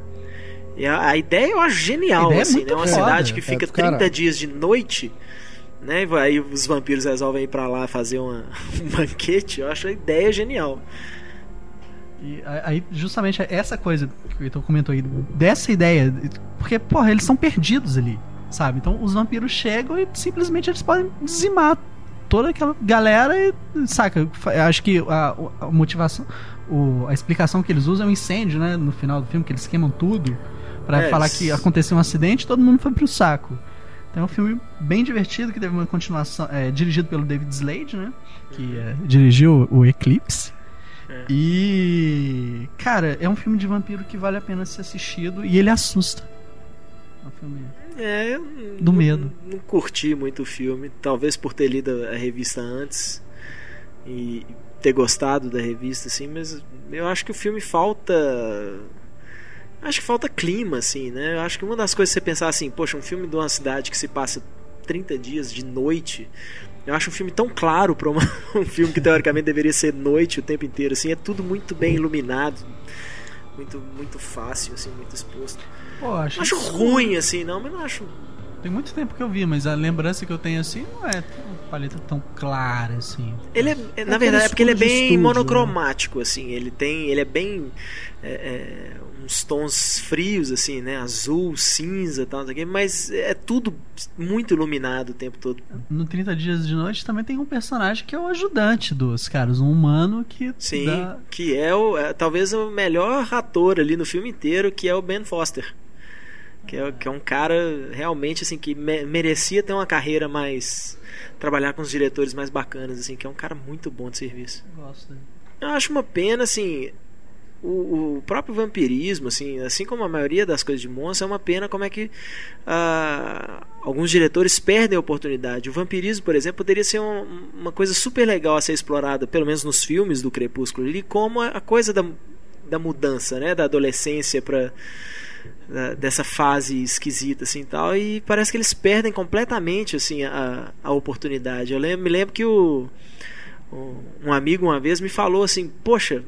E a, a ideia eu acho genial, é assim, muito né? Uma foda. cidade que É fica do 30 caralho. dias de noite, né? e Aí os vampiros resolvem ir pra lá fazer uma, <laughs> um banquete. Eu acho a ideia genial. E aí, justamente essa coisa que o Heitor comentou aí, dessa ideia, porque, porra, eles são perdidos ali, sabe? Então os vampiros chegam e simplesmente eles podem dizimar toda aquela galera e, saca? Acho que a, a motivação, o- a explicação que eles usam é um incêndio, né? No final do filme, que eles queimam tudo pra É, falar que aconteceu um acidente e todo mundo foi pro saco. Então é um filme bem divertido, que teve uma continuação, é, dirigido pelo David Slade, né? Que é, dirigiu o Eclipse. É. E. Cara, é um filme de vampiro que vale a pena ser assistido e ele assusta. É um filme. É, eu Do não- medo. Não, curti muito o filme, talvez por ter lido a revista antes e ter gostado da revista, assim, mas eu acho que o filme falta. Acho que falta clima, assim, né? Eu acho que uma das coisas é você pensar assim, poxa, um filme de uma cidade que se passa 30 dias de noite. Eu acho um filme tão claro para <laughs> um filme que teoricamente deveria ser noite o tempo inteiro, assim, é tudo muito bem iluminado. muito, muito fácil, assim, muito exposto. Pô, acho, acho ruim, assim, não, mas não acho. Tem muito tempo que eu vi, mas a lembrança que eu tenho assim não é uma paleta tão clara assim. Ele é, é, na verdade, é porque ele é bem estúdio, né? monocromático, assim. Ele tem. Ele é bem. é, é, uns tons frios, assim, né? Azul, cinza tal, quê, mas é tudo muito iluminado o tempo todo. No 30 Dias de Noite também tem um personagem que é o ajudante dos caras, um humano que Sim, dá... que é, o, é talvez o melhor ator ali no filme inteiro, que é o Ben Foster. Que é, que é um cara realmente assim que me- merecia ter uma carreira mais trabalhar com os diretores mais bacanas assim, que é um cara muito bom de serviço. Gosto dele. Eu acho uma pena assim, o, o próprio vampirismo, assim, assim como a maioria das coisas de monstro, é uma pena como é que ah, alguns diretores perdem a oportunidade. O vampirismo, por exemplo, poderia ser um- uma coisa super legal a ser explorada, pelo menos nos filmes do Crepúsculo, ali, como a, a coisa da, da mudança, né, da adolescência para dessa fase esquisita assim tal e parece que eles perdem completamente assim a, a oportunidade. Eu lembro, me lembro que o o- um amigo uma vez me falou assim poxa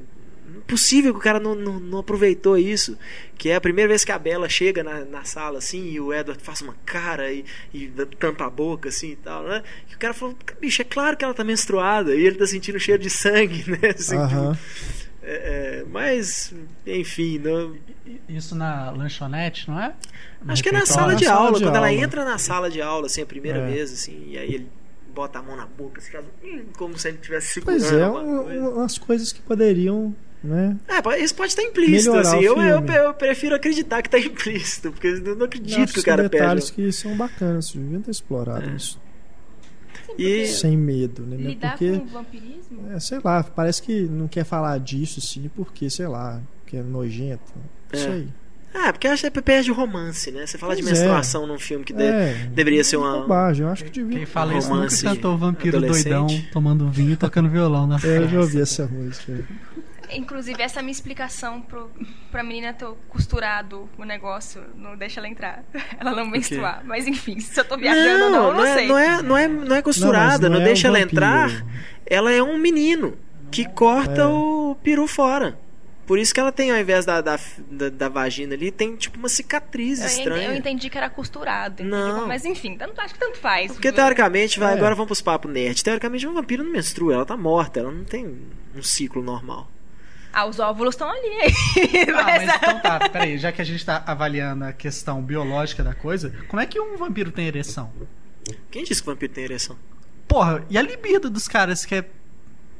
impossível que o cara não, não, não aproveitou isso que é a primeira vez que a Bela chega na, na sala assim e o Edward faz uma cara e, e tampa a boca assim e tal né? E o cara falou bicho é claro que ela tá menstruada e ele tá sentindo cheiro de sangue <laughs> né? Assim, Aham. tipo, é, é, mas enfim não, Isso na lanchonete, não é? No Acho que é na sala de Na sala aula, de quando ela aula. entra na sala de aula, assim, a primeira É. vez, assim, e aí ele bota a mão na boca, assim, faz, hum, como se ele estivesse segurando Pois é, um- coisa. um- umas coisas que poderiam, né? É, isso pode estar implícito, assim. Eu, eu, eu prefiro acreditar que está implícito, porque eu não acredito acho que o cara são detalhes perde. que são bacanas, deviam ter explorado É. isso. E Sem medo, né? Lidar Porque, com o vampirismo? é, sei lá, parece que não quer falar disso, assim, porque, sei lá, que é nojento. Isso É. aí. Ah, porque eu acho que perde o romance, né? Você fala de Pois é. menstruação num filme que de- É, deveria ser uma. bobagem, eu acho que devia. Quem fala isso nunca Romance cantou vampiro doidão tomando vinho e tocando violão na É, eu já frente. ouvi essa música. Inclusive, essa é a minha explicação pro, pra menina ter costurado o negócio. Não deixa ela entrar. <laughs> Ela não menstruar. Mas enfim, se eu tô viajando ou não, eu não, é, sei. não é, não é, não é costurada, Não, não, não é deixa um ela vampiro. entrar. Ela é um menino que corta É. o peru fora. Por isso que ela tem, ao invés da, da, da, da vagina ali, tem tipo uma cicatriz Eu estranha. Eu entendi que era costurado. Não. Mas enfim, tanto, acho que tanto faz. Porque teoricamente, vai, É. agora vamos pros papos nerd. Teoricamente, um vampiro não menstrua, ela tá morta, ela não tem um ciclo normal. Ah, os óvulos estão ali. <laughs> Ah, Mas- mas então tá, peraí, já que a gente tá avaliando a questão biológica da coisa, como é que um vampiro tem ereção? Quem disse que o vampiro tem ereção? Porra, e a libido dos caras que é.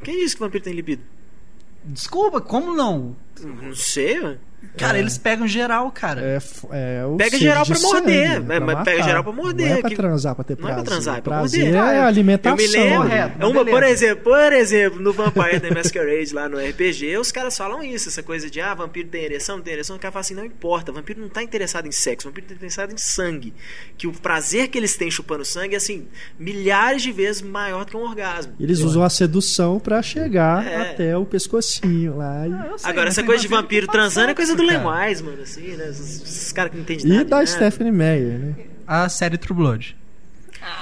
Quem disse que o vampiro tem libido? Desculpa, como não? Não sei, mano. Cara, É. eles pegam geral, cara. É, é o Pega geral pra morder, sangue, mas- mas pega geral pra morder, Não é pra transar, pra ter não é pra prazer. transar, é pra prazer morder. é alimentação. Eu me lembro, correto, mas uma, por exemplo, por exemplo, no Vampire the Masquerade lá no RPG, os caras falam isso, essa coisa de ah, vampiro tem ereção, não tem ereção, o cara fala assim, não importa, vampiro não tá interessado em sexo, vampiro tá interessado em sangue. Que o prazer que eles têm chupando sangue é assim, milhares de vezes maior do que um orgasmo. Eles usam a sedução pra chegar É. até o pescocinho lá. e- Ah, sei, Agora, mas essa coisa de vampiro faz transando é coisa do cara. Wise, mano, assim, né? Esses, esses caras que não entendem E nada. da de nada. Stephanie Meyer, né? A série True Blood.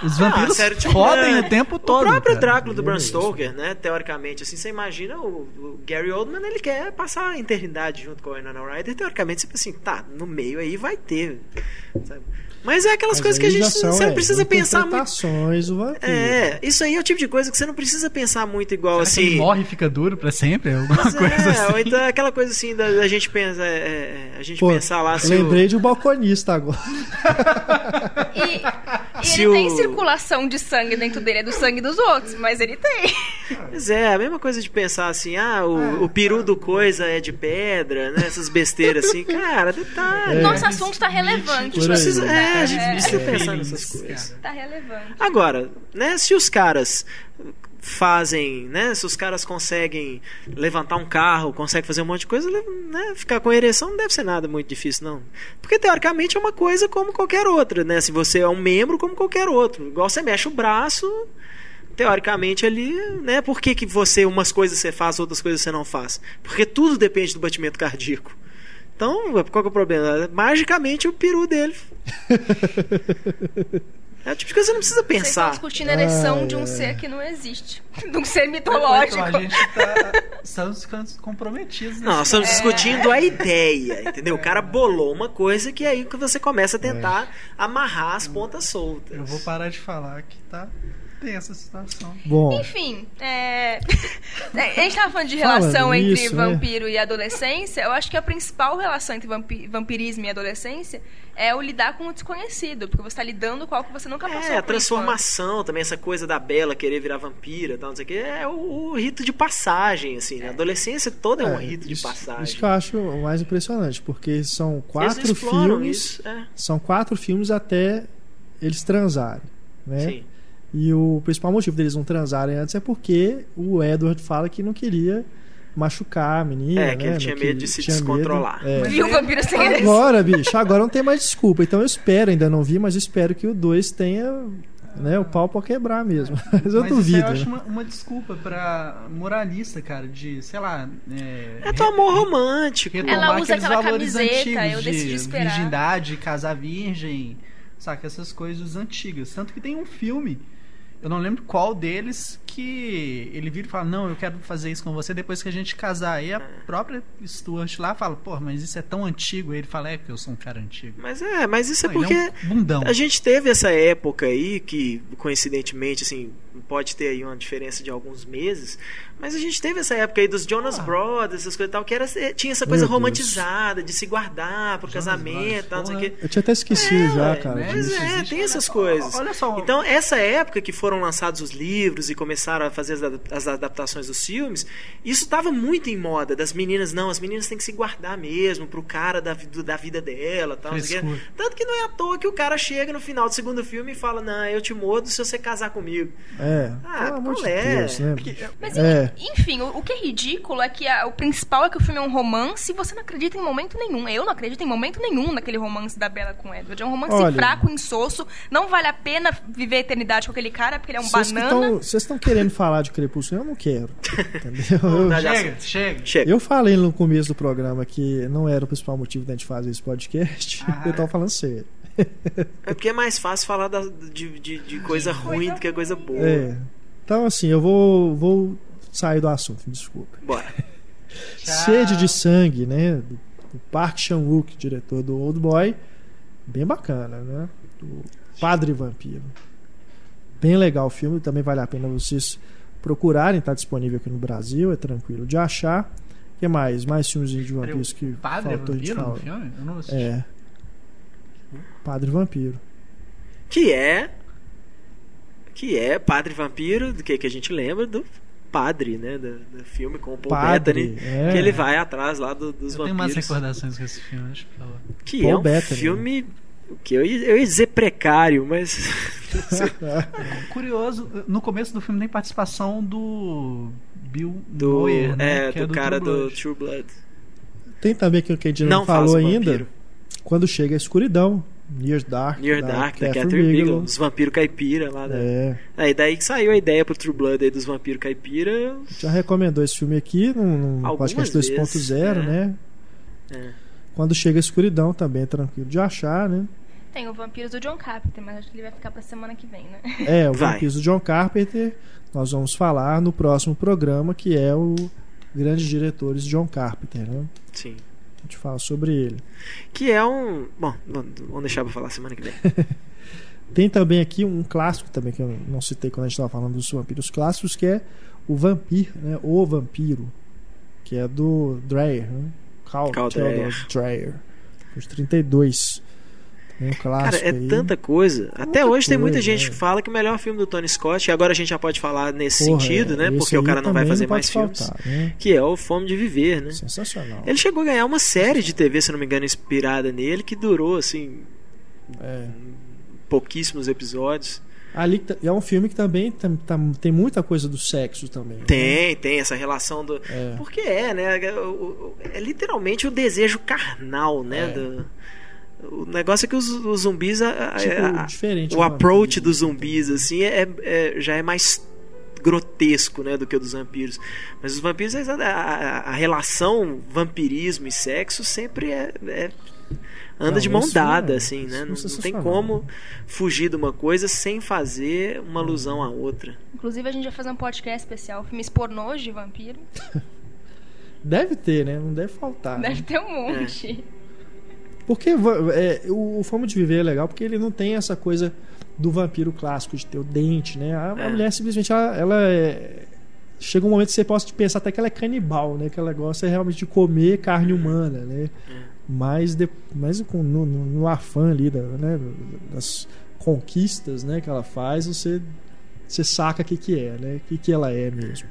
Os Ah, vampiros sério, tipo, fodem é, o tempo todo. O próprio cara. Drácula do Bram. Stoker, né? Teoricamente, assim, você imagina o, o Gary Oldman, ele quer passar a eternidade junto com o Winona Ryder. Teoricamente, você pensa assim, tá, no meio aí vai ter. sabe? Mas é aquelas Mas coisas que a gente são, você não é, precisa pensar muito. o. É, isso aí é o tipo de coisa que você não precisa pensar muito igual Será que assim. ele morre e fica duro pra sempre? Alguma Mas coisa é, assim. ou então aquela coisa assim da, da gente pensar, é, é, a gente Pô, pensar lá se o- lembrei de um balconista agora. E, e <laughs> Se ele o- tem circulação de sangue dentro dele, é do sangue dos outros, mas ele tem. Pois é, a mesma coisa de pensar assim, ah, o, o peru do coisa é de pedra, né? Essas besteiras assim, <laughs> cara, detalhe. É. Nosso assunto tá relevante. Por aí. Precisa, é, a gente É. precisa pensar Feelings, nessas coisas. cara. Tá relevante. Agora, né, se os caras fazem, né, se os caras conseguem levantar um carro, conseguem fazer um monte de coisa, né, ficar com ereção não deve ser nada muito difícil, não. Porque teoricamente é uma coisa como qualquer outra, né? Se você é um membro como qualquer outro, igual você mexe o braço, teoricamente ali, né? Por que, que você umas coisas você faz, outras coisas você não faz? Porque tudo depende do batimento cardíaco. Então, qual que é o problema? Magicamente o peru dele. <laughs> É o tipo de coisa que você não precisa Vocês estão pensar. discutindo a ereção Ai, de um ai. ser que não existe. <laughs> De um ser Então, mitológico. a gente tá Estamos ficando comprometidos. Não, nós estamos É. discutindo a ideia, entendeu? O cara bolou uma coisa que aí que você começa a tentar amarrar as pontas soltas. Eu vou parar de falar que tá tensa a situação. Bom, Enfim, é... <laughs> a gente tava falando de relação entre nisso, né? vampiro e adolescência. Eu acho que a principal relação entre vampi- vampirismo e adolescência é o lidar com o desconhecido, porque você tá lidando com algo que você nunca passou É, a isso transformação também, essa coisa da Bela querer virar vampira tal, não sei o que, é o, o rito de passagem, assim, né? A adolescência toda é, um é, rito de isso, passagem. isso que eu acho o mais impressionante, porque são quatro filmes, isso, é, são quatro filmes até eles transarem, né? sim. E o principal motivo deles não transarem antes é porque o Edward fala que não queria machucar a menina. É, que ele né? tinha Não medo que- de se tinha medo. descontrolar. É. Viu o vampiro sem eles? Agora, bicho, agora não tem mais desculpa. Então eu espero, ainda não vi, mas eu espero que o 2 tenha né, o pau pra quebrar mesmo. <laughs> Mas eu Mas duvido. isso aí eu acho né? uma, uma desculpa pra moralista, cara, de, sei lá. É, É teu amor romântico. Ela usa aqueles aquela valores camiseta, antigos eu de decidi esperar. virgindade, casar virgem, saca? Essas coisas antigas. Tanto que tem um filme, eu não lembro qual deles, que ele vira e fala, não, eu quero fazer isso com você depois que a gente casar. E a própria Stuart lá fala, pô, mas isso é tão antigo. Aí ele fala, é porque eu sou um cara antigo. Mas é, mas isso é Não, porque é um bundão. a gente teve essa época aí que coincidentemente assim pode ter aí uma diferença de alguns meses, mas a gente teve essa época aí dos Jonas Ah. Brothers, essas coisas e tal, que era tinha essa coisa Deus. romantizada de se guardar pro Jonas casamento, tal, não sei o porra. quê. Eu tinha até esquecido É, já, cara. Mas disso. é, existe, tem olha essas só, coisas. olha só. Então, essa época que foram lançados os livros e começaram a fazer as, adap- as adaptações dos filmes, isso estava muito em moda, das meninas, não, as meninas têm que se guardar mesmo pro cara da, da vida dela, tal. Tanto que não é à toa que o cara chega no final do segundo filme e fala, não, eu te mordo se você casar comigo. É, Ah, pelo amor de qual é? Deus, né? Porque- Mas É. enfim, o, o que é ridículo é que a- o principal é que o filme é um romance e você não acredita em momento nenhum. Eu não acredito em momento nenhum naquele romance da Bela com o Edward. É um romance Olha. fraco, insosso. Não vale a pena viver a eternidade com aquele cara porque ele é um Vocês que banana. Vocês estão querendo falar de Crepúsculo? Eu não quero. Entendeu? <laughs> Não, Chega, chega. Chega. eu falei no começo do programa que não era o principal motivo da gente fazer esse podcast. Ah. Eu tava falando sério. É porque é mais fácil falar da- de, de, de coisa ruim do que coisa boa. É. Então, assim, eu vou, vou sair do assunto, me desculpa. Bora. <laughs> Sede de Sangue, né? Do, do Park Chan-wook, diretor do Old Boy. Bem bacana, né? Do Padre Vampiro. Bem legal o filme, também vale a pena vocês procurarem, tá disponível aqui no Brasil, é tranquilo de achar. O que mais? Mais filmes de vampiros que Padre faltou a vampiro no falar. filme? Eu não assisti. É. Padre Vampiro. Que é. Que é Padre Vampiro, do que, que a gente lembra do padre, né? Do, do filme com o Paul Padre, Bettany. é. Que ele vai atrás lá do- dos Eu tenho mais vampiros. recordações com esse filme, falar. Que Paul é um Bettany. filme. O que eu, ia- eu ia dizer precário, mas. <laughs> Curioso, no começo do filme tem participação do Bill Do, Moyer, né? é, que do, cara True do Blood. True Blood. Tem também aquilo que a gente não, Não falou ainda. vampiro. Quando chega a escuridão. Near Dark. Near da Dark, da Catherine Catherine Bigelow, Bigelow. os vampiros caipira lá. Da... É. Aí daí que saiu a ideia pro True Blood aí dos vampiros caipira. Já recomendou esse filme aqui no, no podcast vezes, 2.0, é. né? É. Quando chega a escuridão também é tranquilo de achar, né? Tem o Vampiros do John Carpenter, mas acho que ele vai ficar pra semana que vem, né? É, o Vai. Vampiros do John Carpenter. Nós vamos falar no próximo programa, que é o Grandes Diretores John Carpenter, né? Sim. A gente fala sobre ele. Que é um. Bom, vamos deixar pra falar semana que vem. <laughs> Tem também aqui um clássico também que eu não citei quando a gente estava falando dos vampiros clássicos, que é o Vampir, né? O Vampiro, que é do Dreyer, né? Carl, Carl Theodor Dreyer. Dreyer. De 32. Um Cara, clássico é aí. tanta coisa. Até muita hoje tem muita coisa, gente é. que fala que o melhor filme do Tony Scott, e agora a gente já pode falar nesse Porra, sentido, é, né? Porque o cara não vai fazer pode mais filmes. faltar, né? Que é o Fome de Viver, né? Sensacional. Ele chegou a ganhar uma série de TV, se não me engano, inspirada nele, que durou, assim, É. pouquíssimos episódios. Ali tá- é um filme que também tam- tam- tem muita coisa do sexo também. né? Tem, tem essa relação do. É. Porque é, né? É literalmente o desejo carnal, né? É. do- O negócio é que os, os zumbis. a- Tipo, a- diferente o do approach dos zumbis, assim, é, é- já é mais grotesco, né, do que o dos vampiros. Mas os vampiros, a, a- a relação vampirismo e sexo sempre é, é- anda Não, de mão dada, é- assim, né? é Não, não tem como fugir de uma coisa sem fazer uma alusão à outra. Inclusive, a gente vai fazer um podcast especial, filmes pornôs de vampiro. <laughs> Deve ter, né? Não deve faltar. né? Deve ter um monte. Porque é, o, o Forma de Viver é legal porque ele não tem essa coisa do vampiro clássico de ter o dente, né? A, a É. mulher simplesmente ela, ela é- chega um momento que você pode pensar até que ela é canibal, né? Que ela gosta realmente de comer carne humana, né? Mas, de, mas com, no, no- no afã ali da, né? das conquistas, né? Que ela faz, você você saca o que que é, né? O que que ela é mesmo.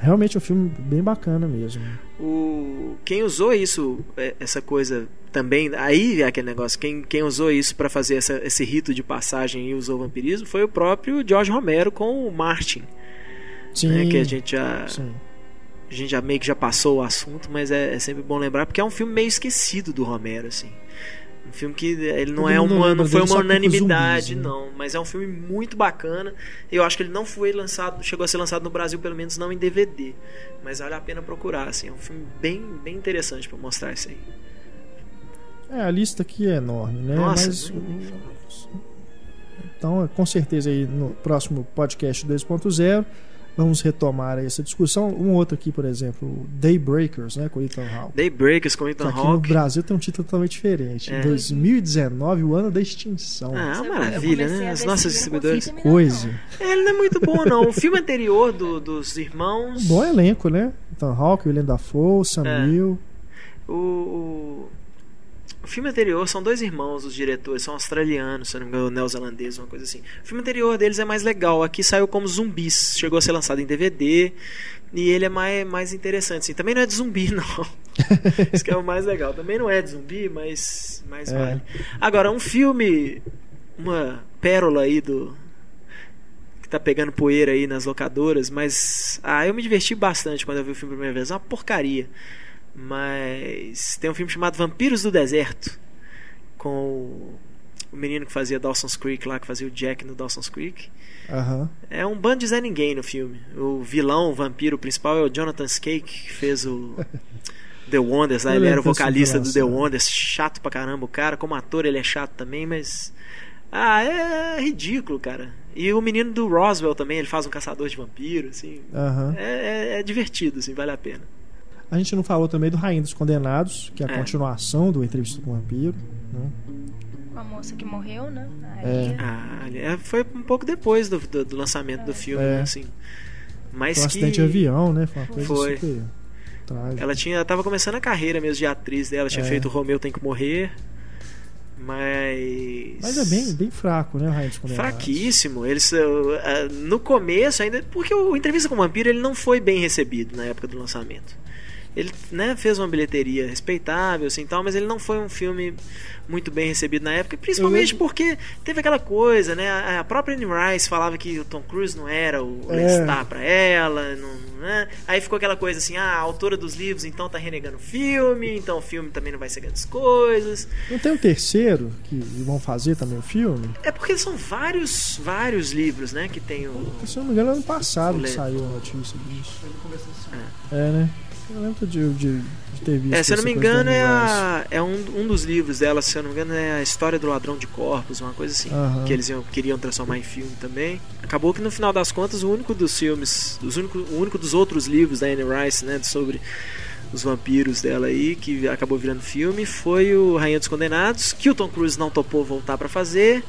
Realmente é um filme bem bacana mesmo. O, quem usou isso, é, essa coisa também, aí é aquele negócio, quem, quem usou isso para fazer essa- esse rito de passagem e usou o vampirismo foi o próprio George Romero com o Martin, Sim. né, que a gente já sim. a gente já meio que já passou o assunto, mas é, é sempre bom lembrar porque é um filme meio esquecido do Romero, assim. Um filme que ele não Todo é uma, não foi uma unanimidade, zumbis, né? não, mas é um filme muito bacana. Eu acho que ele não foi lançado, chegou a ser lançado no Brasil, pelo menos não em DVD, mas vale a pena procurar, assim, é um filme bem, bem interessante para mostrar isso aí. É, a lista aqui é enorme, né? Nossa, Mas, então, com certeza aí no próximo podcast 2.0 vamos retomar essa discussão. Um outro aqui, por exemplo, Daybreakers, né, com Ethan Hawke. Daybreakers com Ethan aqui no Hawke. Brasil tem um título totalmente diferente. É. 2019, o ano da extinção. Ah, é uma maravilha, né? As nossas distribuidoras. terminar, Coisa. É, ele não é muito bom, não. O filme anterior do- dos irmãos. Um bom elenco, né? Ethan Hawke, William Dafoe, Sam É. Neill. O, o, o filme anterior são dois irmãos, os diretores, são australianos, se não me engano, neozelandeses, uma coisa assim. O filme anterior deles é mais legal. Aqui saiu como zumbis, chegou a ser lançado em DVD. E ele é mais, mais interessante. Assim. Também não é de zumbi, <laughs> não. Isso que é o mais legal. Também não é de zumbi, mas, mas É. vale. Agora, um filme, uma pérola aí do. que tá pegando poeira aí nas locadoras, mas. Ah, eu me diverti bastante quando eu vi o filme a primeira vez. É uma porcaria. Mas tem um filme chamado Vampiros do Deserto com o, menino que fazia Dawson's Creek lá, que fazia o Jack no Dawson's Creek. Aham. É um bando de Zé Ninguém no filme. O vilão, o vampiro principal é o Jonathan Skake, que fez o The Wonders. Lá. Ele era o vocalista do The. Wonders. Chato pra caramba o cara. Como ator ele é chato também, mas... Ah, é ridículo, cara. E o menino do Roswell também, ele faz um caçador de vampiro, assim. Aham. É, é- é divertido, assim, vale a pena. A gente não falou também do Rainha dos Condenados, que é a É. continuação do Entrevista com o Vampiro. Né? Com a moça que morreu, né? É. Ah, é, foi um pouco depois do, do- do lançamento do filme, É. né, assim. Mas Foi um que... acidente de avião, né? Foi uma coisa Foi. super trágica. Ela tinha, tava começando a carreira mesmo de atriz dela, tinha É. feito o Romeu Tem que Morrer, mas Mas é bem, bem fraco, né, o Rainha dos Condenados? fraquíssimo. Eles uh, uh, no começo ainda, porque o Entrevista com o Vampiro ele não foi bem recebido na época do lançamento. Ele né, fez uma bilheteria respeitável, assim, tal, mas ele não foi um filme muito bem recebido na época, principalmente Eu porque teve aquela coisa, né? A a própria Anne Rice falava que o Tom Cruise não era o É. Lestat pra ela, não, né? Aí ficou aquela coisa assim, ah, a autora dos livros então tá renegando o filme, então o filme também não vai ser grandes coisas. Não tem um terceiro que vão fazer também o filme? É porque são vários, vários livros, né, que tem o Se eu não me engano, ano passado que saiu a notícia disso. É, né? Eu lembro de, de, de ter visto. É, se eu não me engano, é, a, é um, um dos livros dela, se eu não me engano, é a história do ladrão de corpos, uma coisa assim. Aham. Que eles iam- queriam transformar em filme também. Acabou que no final das contas, o único dos filmes, os único, o único dos outros livros da Anne Rice, né, sobre os vampiros dela aí, que acabou virando filme, foi o Rainha dos Condenados, que o Tom Cruise não topou voltar pra fazer.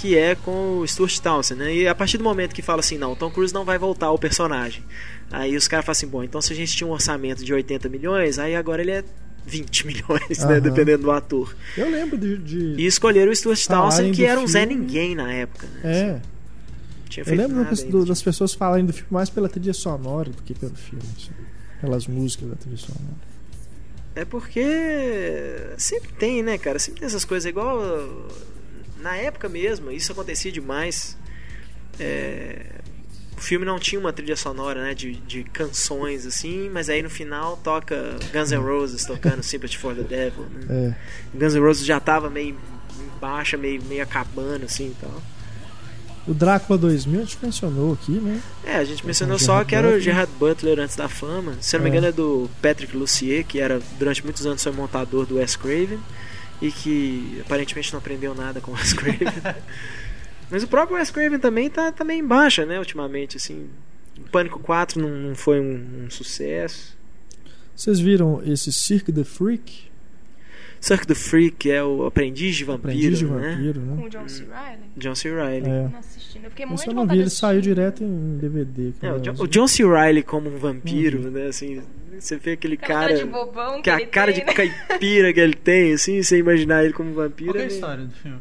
Que é com o Stuart Townsend, né? E a partir do momento que fala assim, não, o Tom Cruise não vai voltar ao personagem. Aí os caras falam assim, bom, então se a gente tinha um orçamento de 80 milhões, aí agora ele é 20 <laughs> milhões, né? Dependendo do ator. Eu lembro de. de- E escolheram o Stuart Townsend, que era um Zé. Ninguém na época. Né? É. Tinha Eu lembro das, do- das pessoas falarem do filme mais pela trilha sonora do que pelo filme. assim. Pelas músicas da trilha sonora. É porque sempre tem, né, cara? Sempre tem essas coisas igual uh, na época mesmo, isso acontecia demais. É, O filme não tinha uma trilha sonora, né, de, de canções assim, mas aí no final toca Guns N' Roses tocando Sympathy for the Devil. Né? É. Guns N' Roses já tava meio baixa, meio, meio acabando assim e tal. O Drácula 2000 a gente mencionou aqui, né? É, a gente mencionou com só que era o. Gerard Butler antes da fama. Se não me É. engano é do Patrick Lussier, que era durante muitos anos foi montador do Wes Craven e que aparentemente não aprendeu nada com o Wes Craven. <laughs> Mas o próprio Wes Craven também tá, tá meio em baixa, né, ultimamente, assim. O Pânico 4 não, não foi um, um sucesso. Vocês viram esse Cirque the Freak? Cirque the Freak é o aprendiz de vampiro, Aprendiz de né? vampiro, Com né? o John C. Reilly. John C. Reilly. É. Não assistindo. Eu fiquei muito eu não vi, ele de saiu direto em DVD. É, o. John, o John C. Reilly como um vampiro, né? Assim, você vê aquele Aquela cara. cara de bobão que, que a cara tem, de né? caipira que ele tem, assim, você imaginar ele como vampiro. Qual que é a é- história do filme?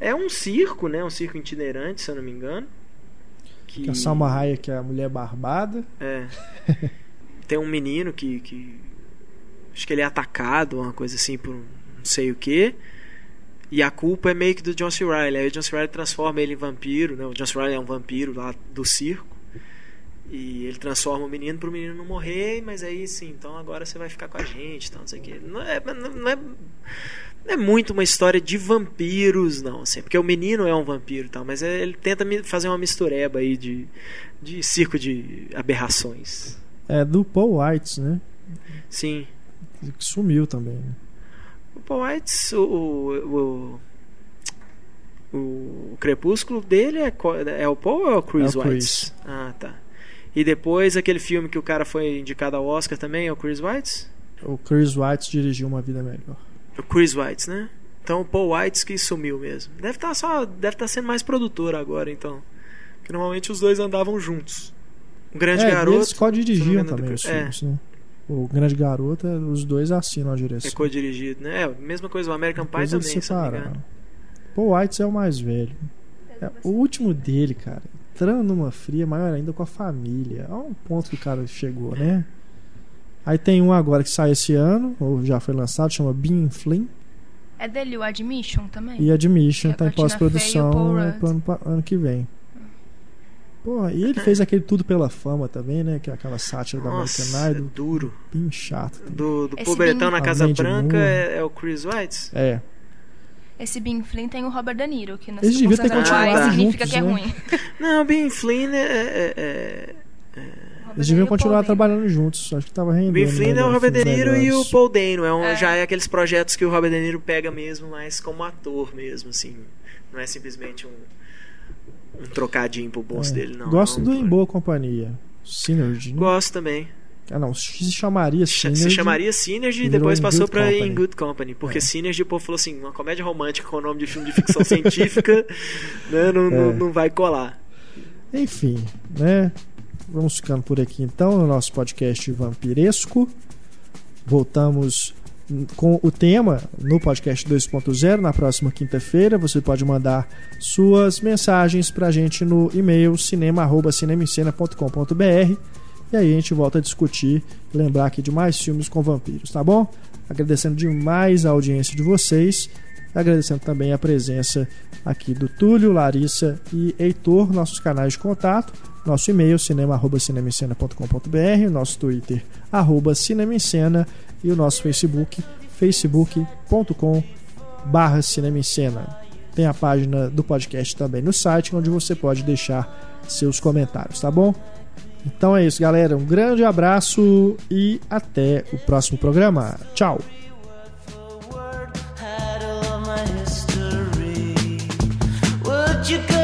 É um circo, né? Um circo itinerante, se eu não me engano. Que, Que a Salma Hayek é a mulher barbada. É. <laughs> Tem um menino que, que. Acho que ele é atacado, uma coisa assim, por um não sei o que. E a culpa é meio que do John C. Reilly. Aí o John C. Reilly transforma ele em vampiro, né? O John C. Reilly é um vampiro lá do circo. E ele transforma o menino pro menino não morrer, mas aí sim, então agora você vai ficar com a gente, então, não sei o que. Não é, não é, não é muito uma história de vampiros, não, assim, porque o menino é um vampiro e tal, mas é- ele tenta fazer uma mistureba aí de, de circo de aberrações. É do Paul White, né? Sim. Que sumiu também. Né? O Paul White, o, o, o, o crepúsculo dele é, é o Paul ou é o Chris É o White? Chris. Ah, tá. E depois aquele filme que o cara foi indicado ao Oscar também é o Chris White? O Chris White dirigiu Uma Vida Melhor. O Chris White, né? Então o Paul White que sumiu mesmo. Deve estar só, deve estar sendo mais produtor agora, então. Porque normalmente os dois andavam juntos. O Grande é, Garoto. eles co-dirigiam também os é. filmes, né? O Grande Garoto, é, os dois assinam a direção. É co-dirigido, né? É, mesma coisa o American Pie também, se separaram. engano. Paul White é o mais velho. É, o último dele, cara, entrando numa fria, maior ainda com a família. Olha um ponto que o cara chegou, né? Aí tem um agora que sai esse ano, ou já foi lançado, chama Bean Flynn. É dele o Admission também? E Admission Que é tá em com a Tina Fey e o pós-produção Paul Rudd. pro ano, ano que vem. Pô, e ele fez aquele Tudo Pela Fama também, né? Que é aquela sátira da Nossa, American é Idol. duro. Bem chato. também. Do, do Pobretão na Casa Branca é, é o Chris White? É. Esse Ben Flynn tem o Robert De Niro, que nas Eles deviam ter continuado significa juntos, que é né? ruim. <laughs> Não, o Ben Flynn é. é, é- Robert Eles De deviam continuar Paul Dano. trabalhando juntos. Acho que tava rendendo. Ben Flynn é o melhor, Robert De Niro e o. Paul Dano. É um, É. Já é aqueles projetos que o Robert De Niro pega mesmo, mas como ator mesmo, assim. Não é simplesmente um, um trocadinho pro bolso É. dele, não. Gosto um do. Em Boa Companhia. Synergy. né? Gosto também. Ah, não. Se chamaria Ch- Synergy. Se chamaria Synergy e depois passou pra Company. In Good Company. Porque É. Synergy, o povo falou assim: uma comédia romântica com o nome de filme de ficção científica <laughs> né, não, não, É. não vai colar. Enfim, né? Vamos ficando por aqui então no nosso podcast vampiresco. Voltamos com o tema no podcast 2.0 na próxima quinta-feira. Você pode mandar suas mensagens pra gente no e-mail cinema@cinemicena.com.br e aí a gente volta a discutir, lembrar aqui de mais filmes com vampiros, tá bom? Agradecendo demais a audiência de vocês, agradecendo também a presença aqui do Túlio, Larissa e Heitor, nossos canais de contato, nosso e-mail cinema@cinemicena.com.br, nosso Twitter arroba cinemicena e o nosso Facebook facebook.com barra. Tem a página do podcast também no site, onde você pode deixar seus comentários, tá bom? Então é isso, galera. Um grande abraço e até o próximo programa. Tchau! you could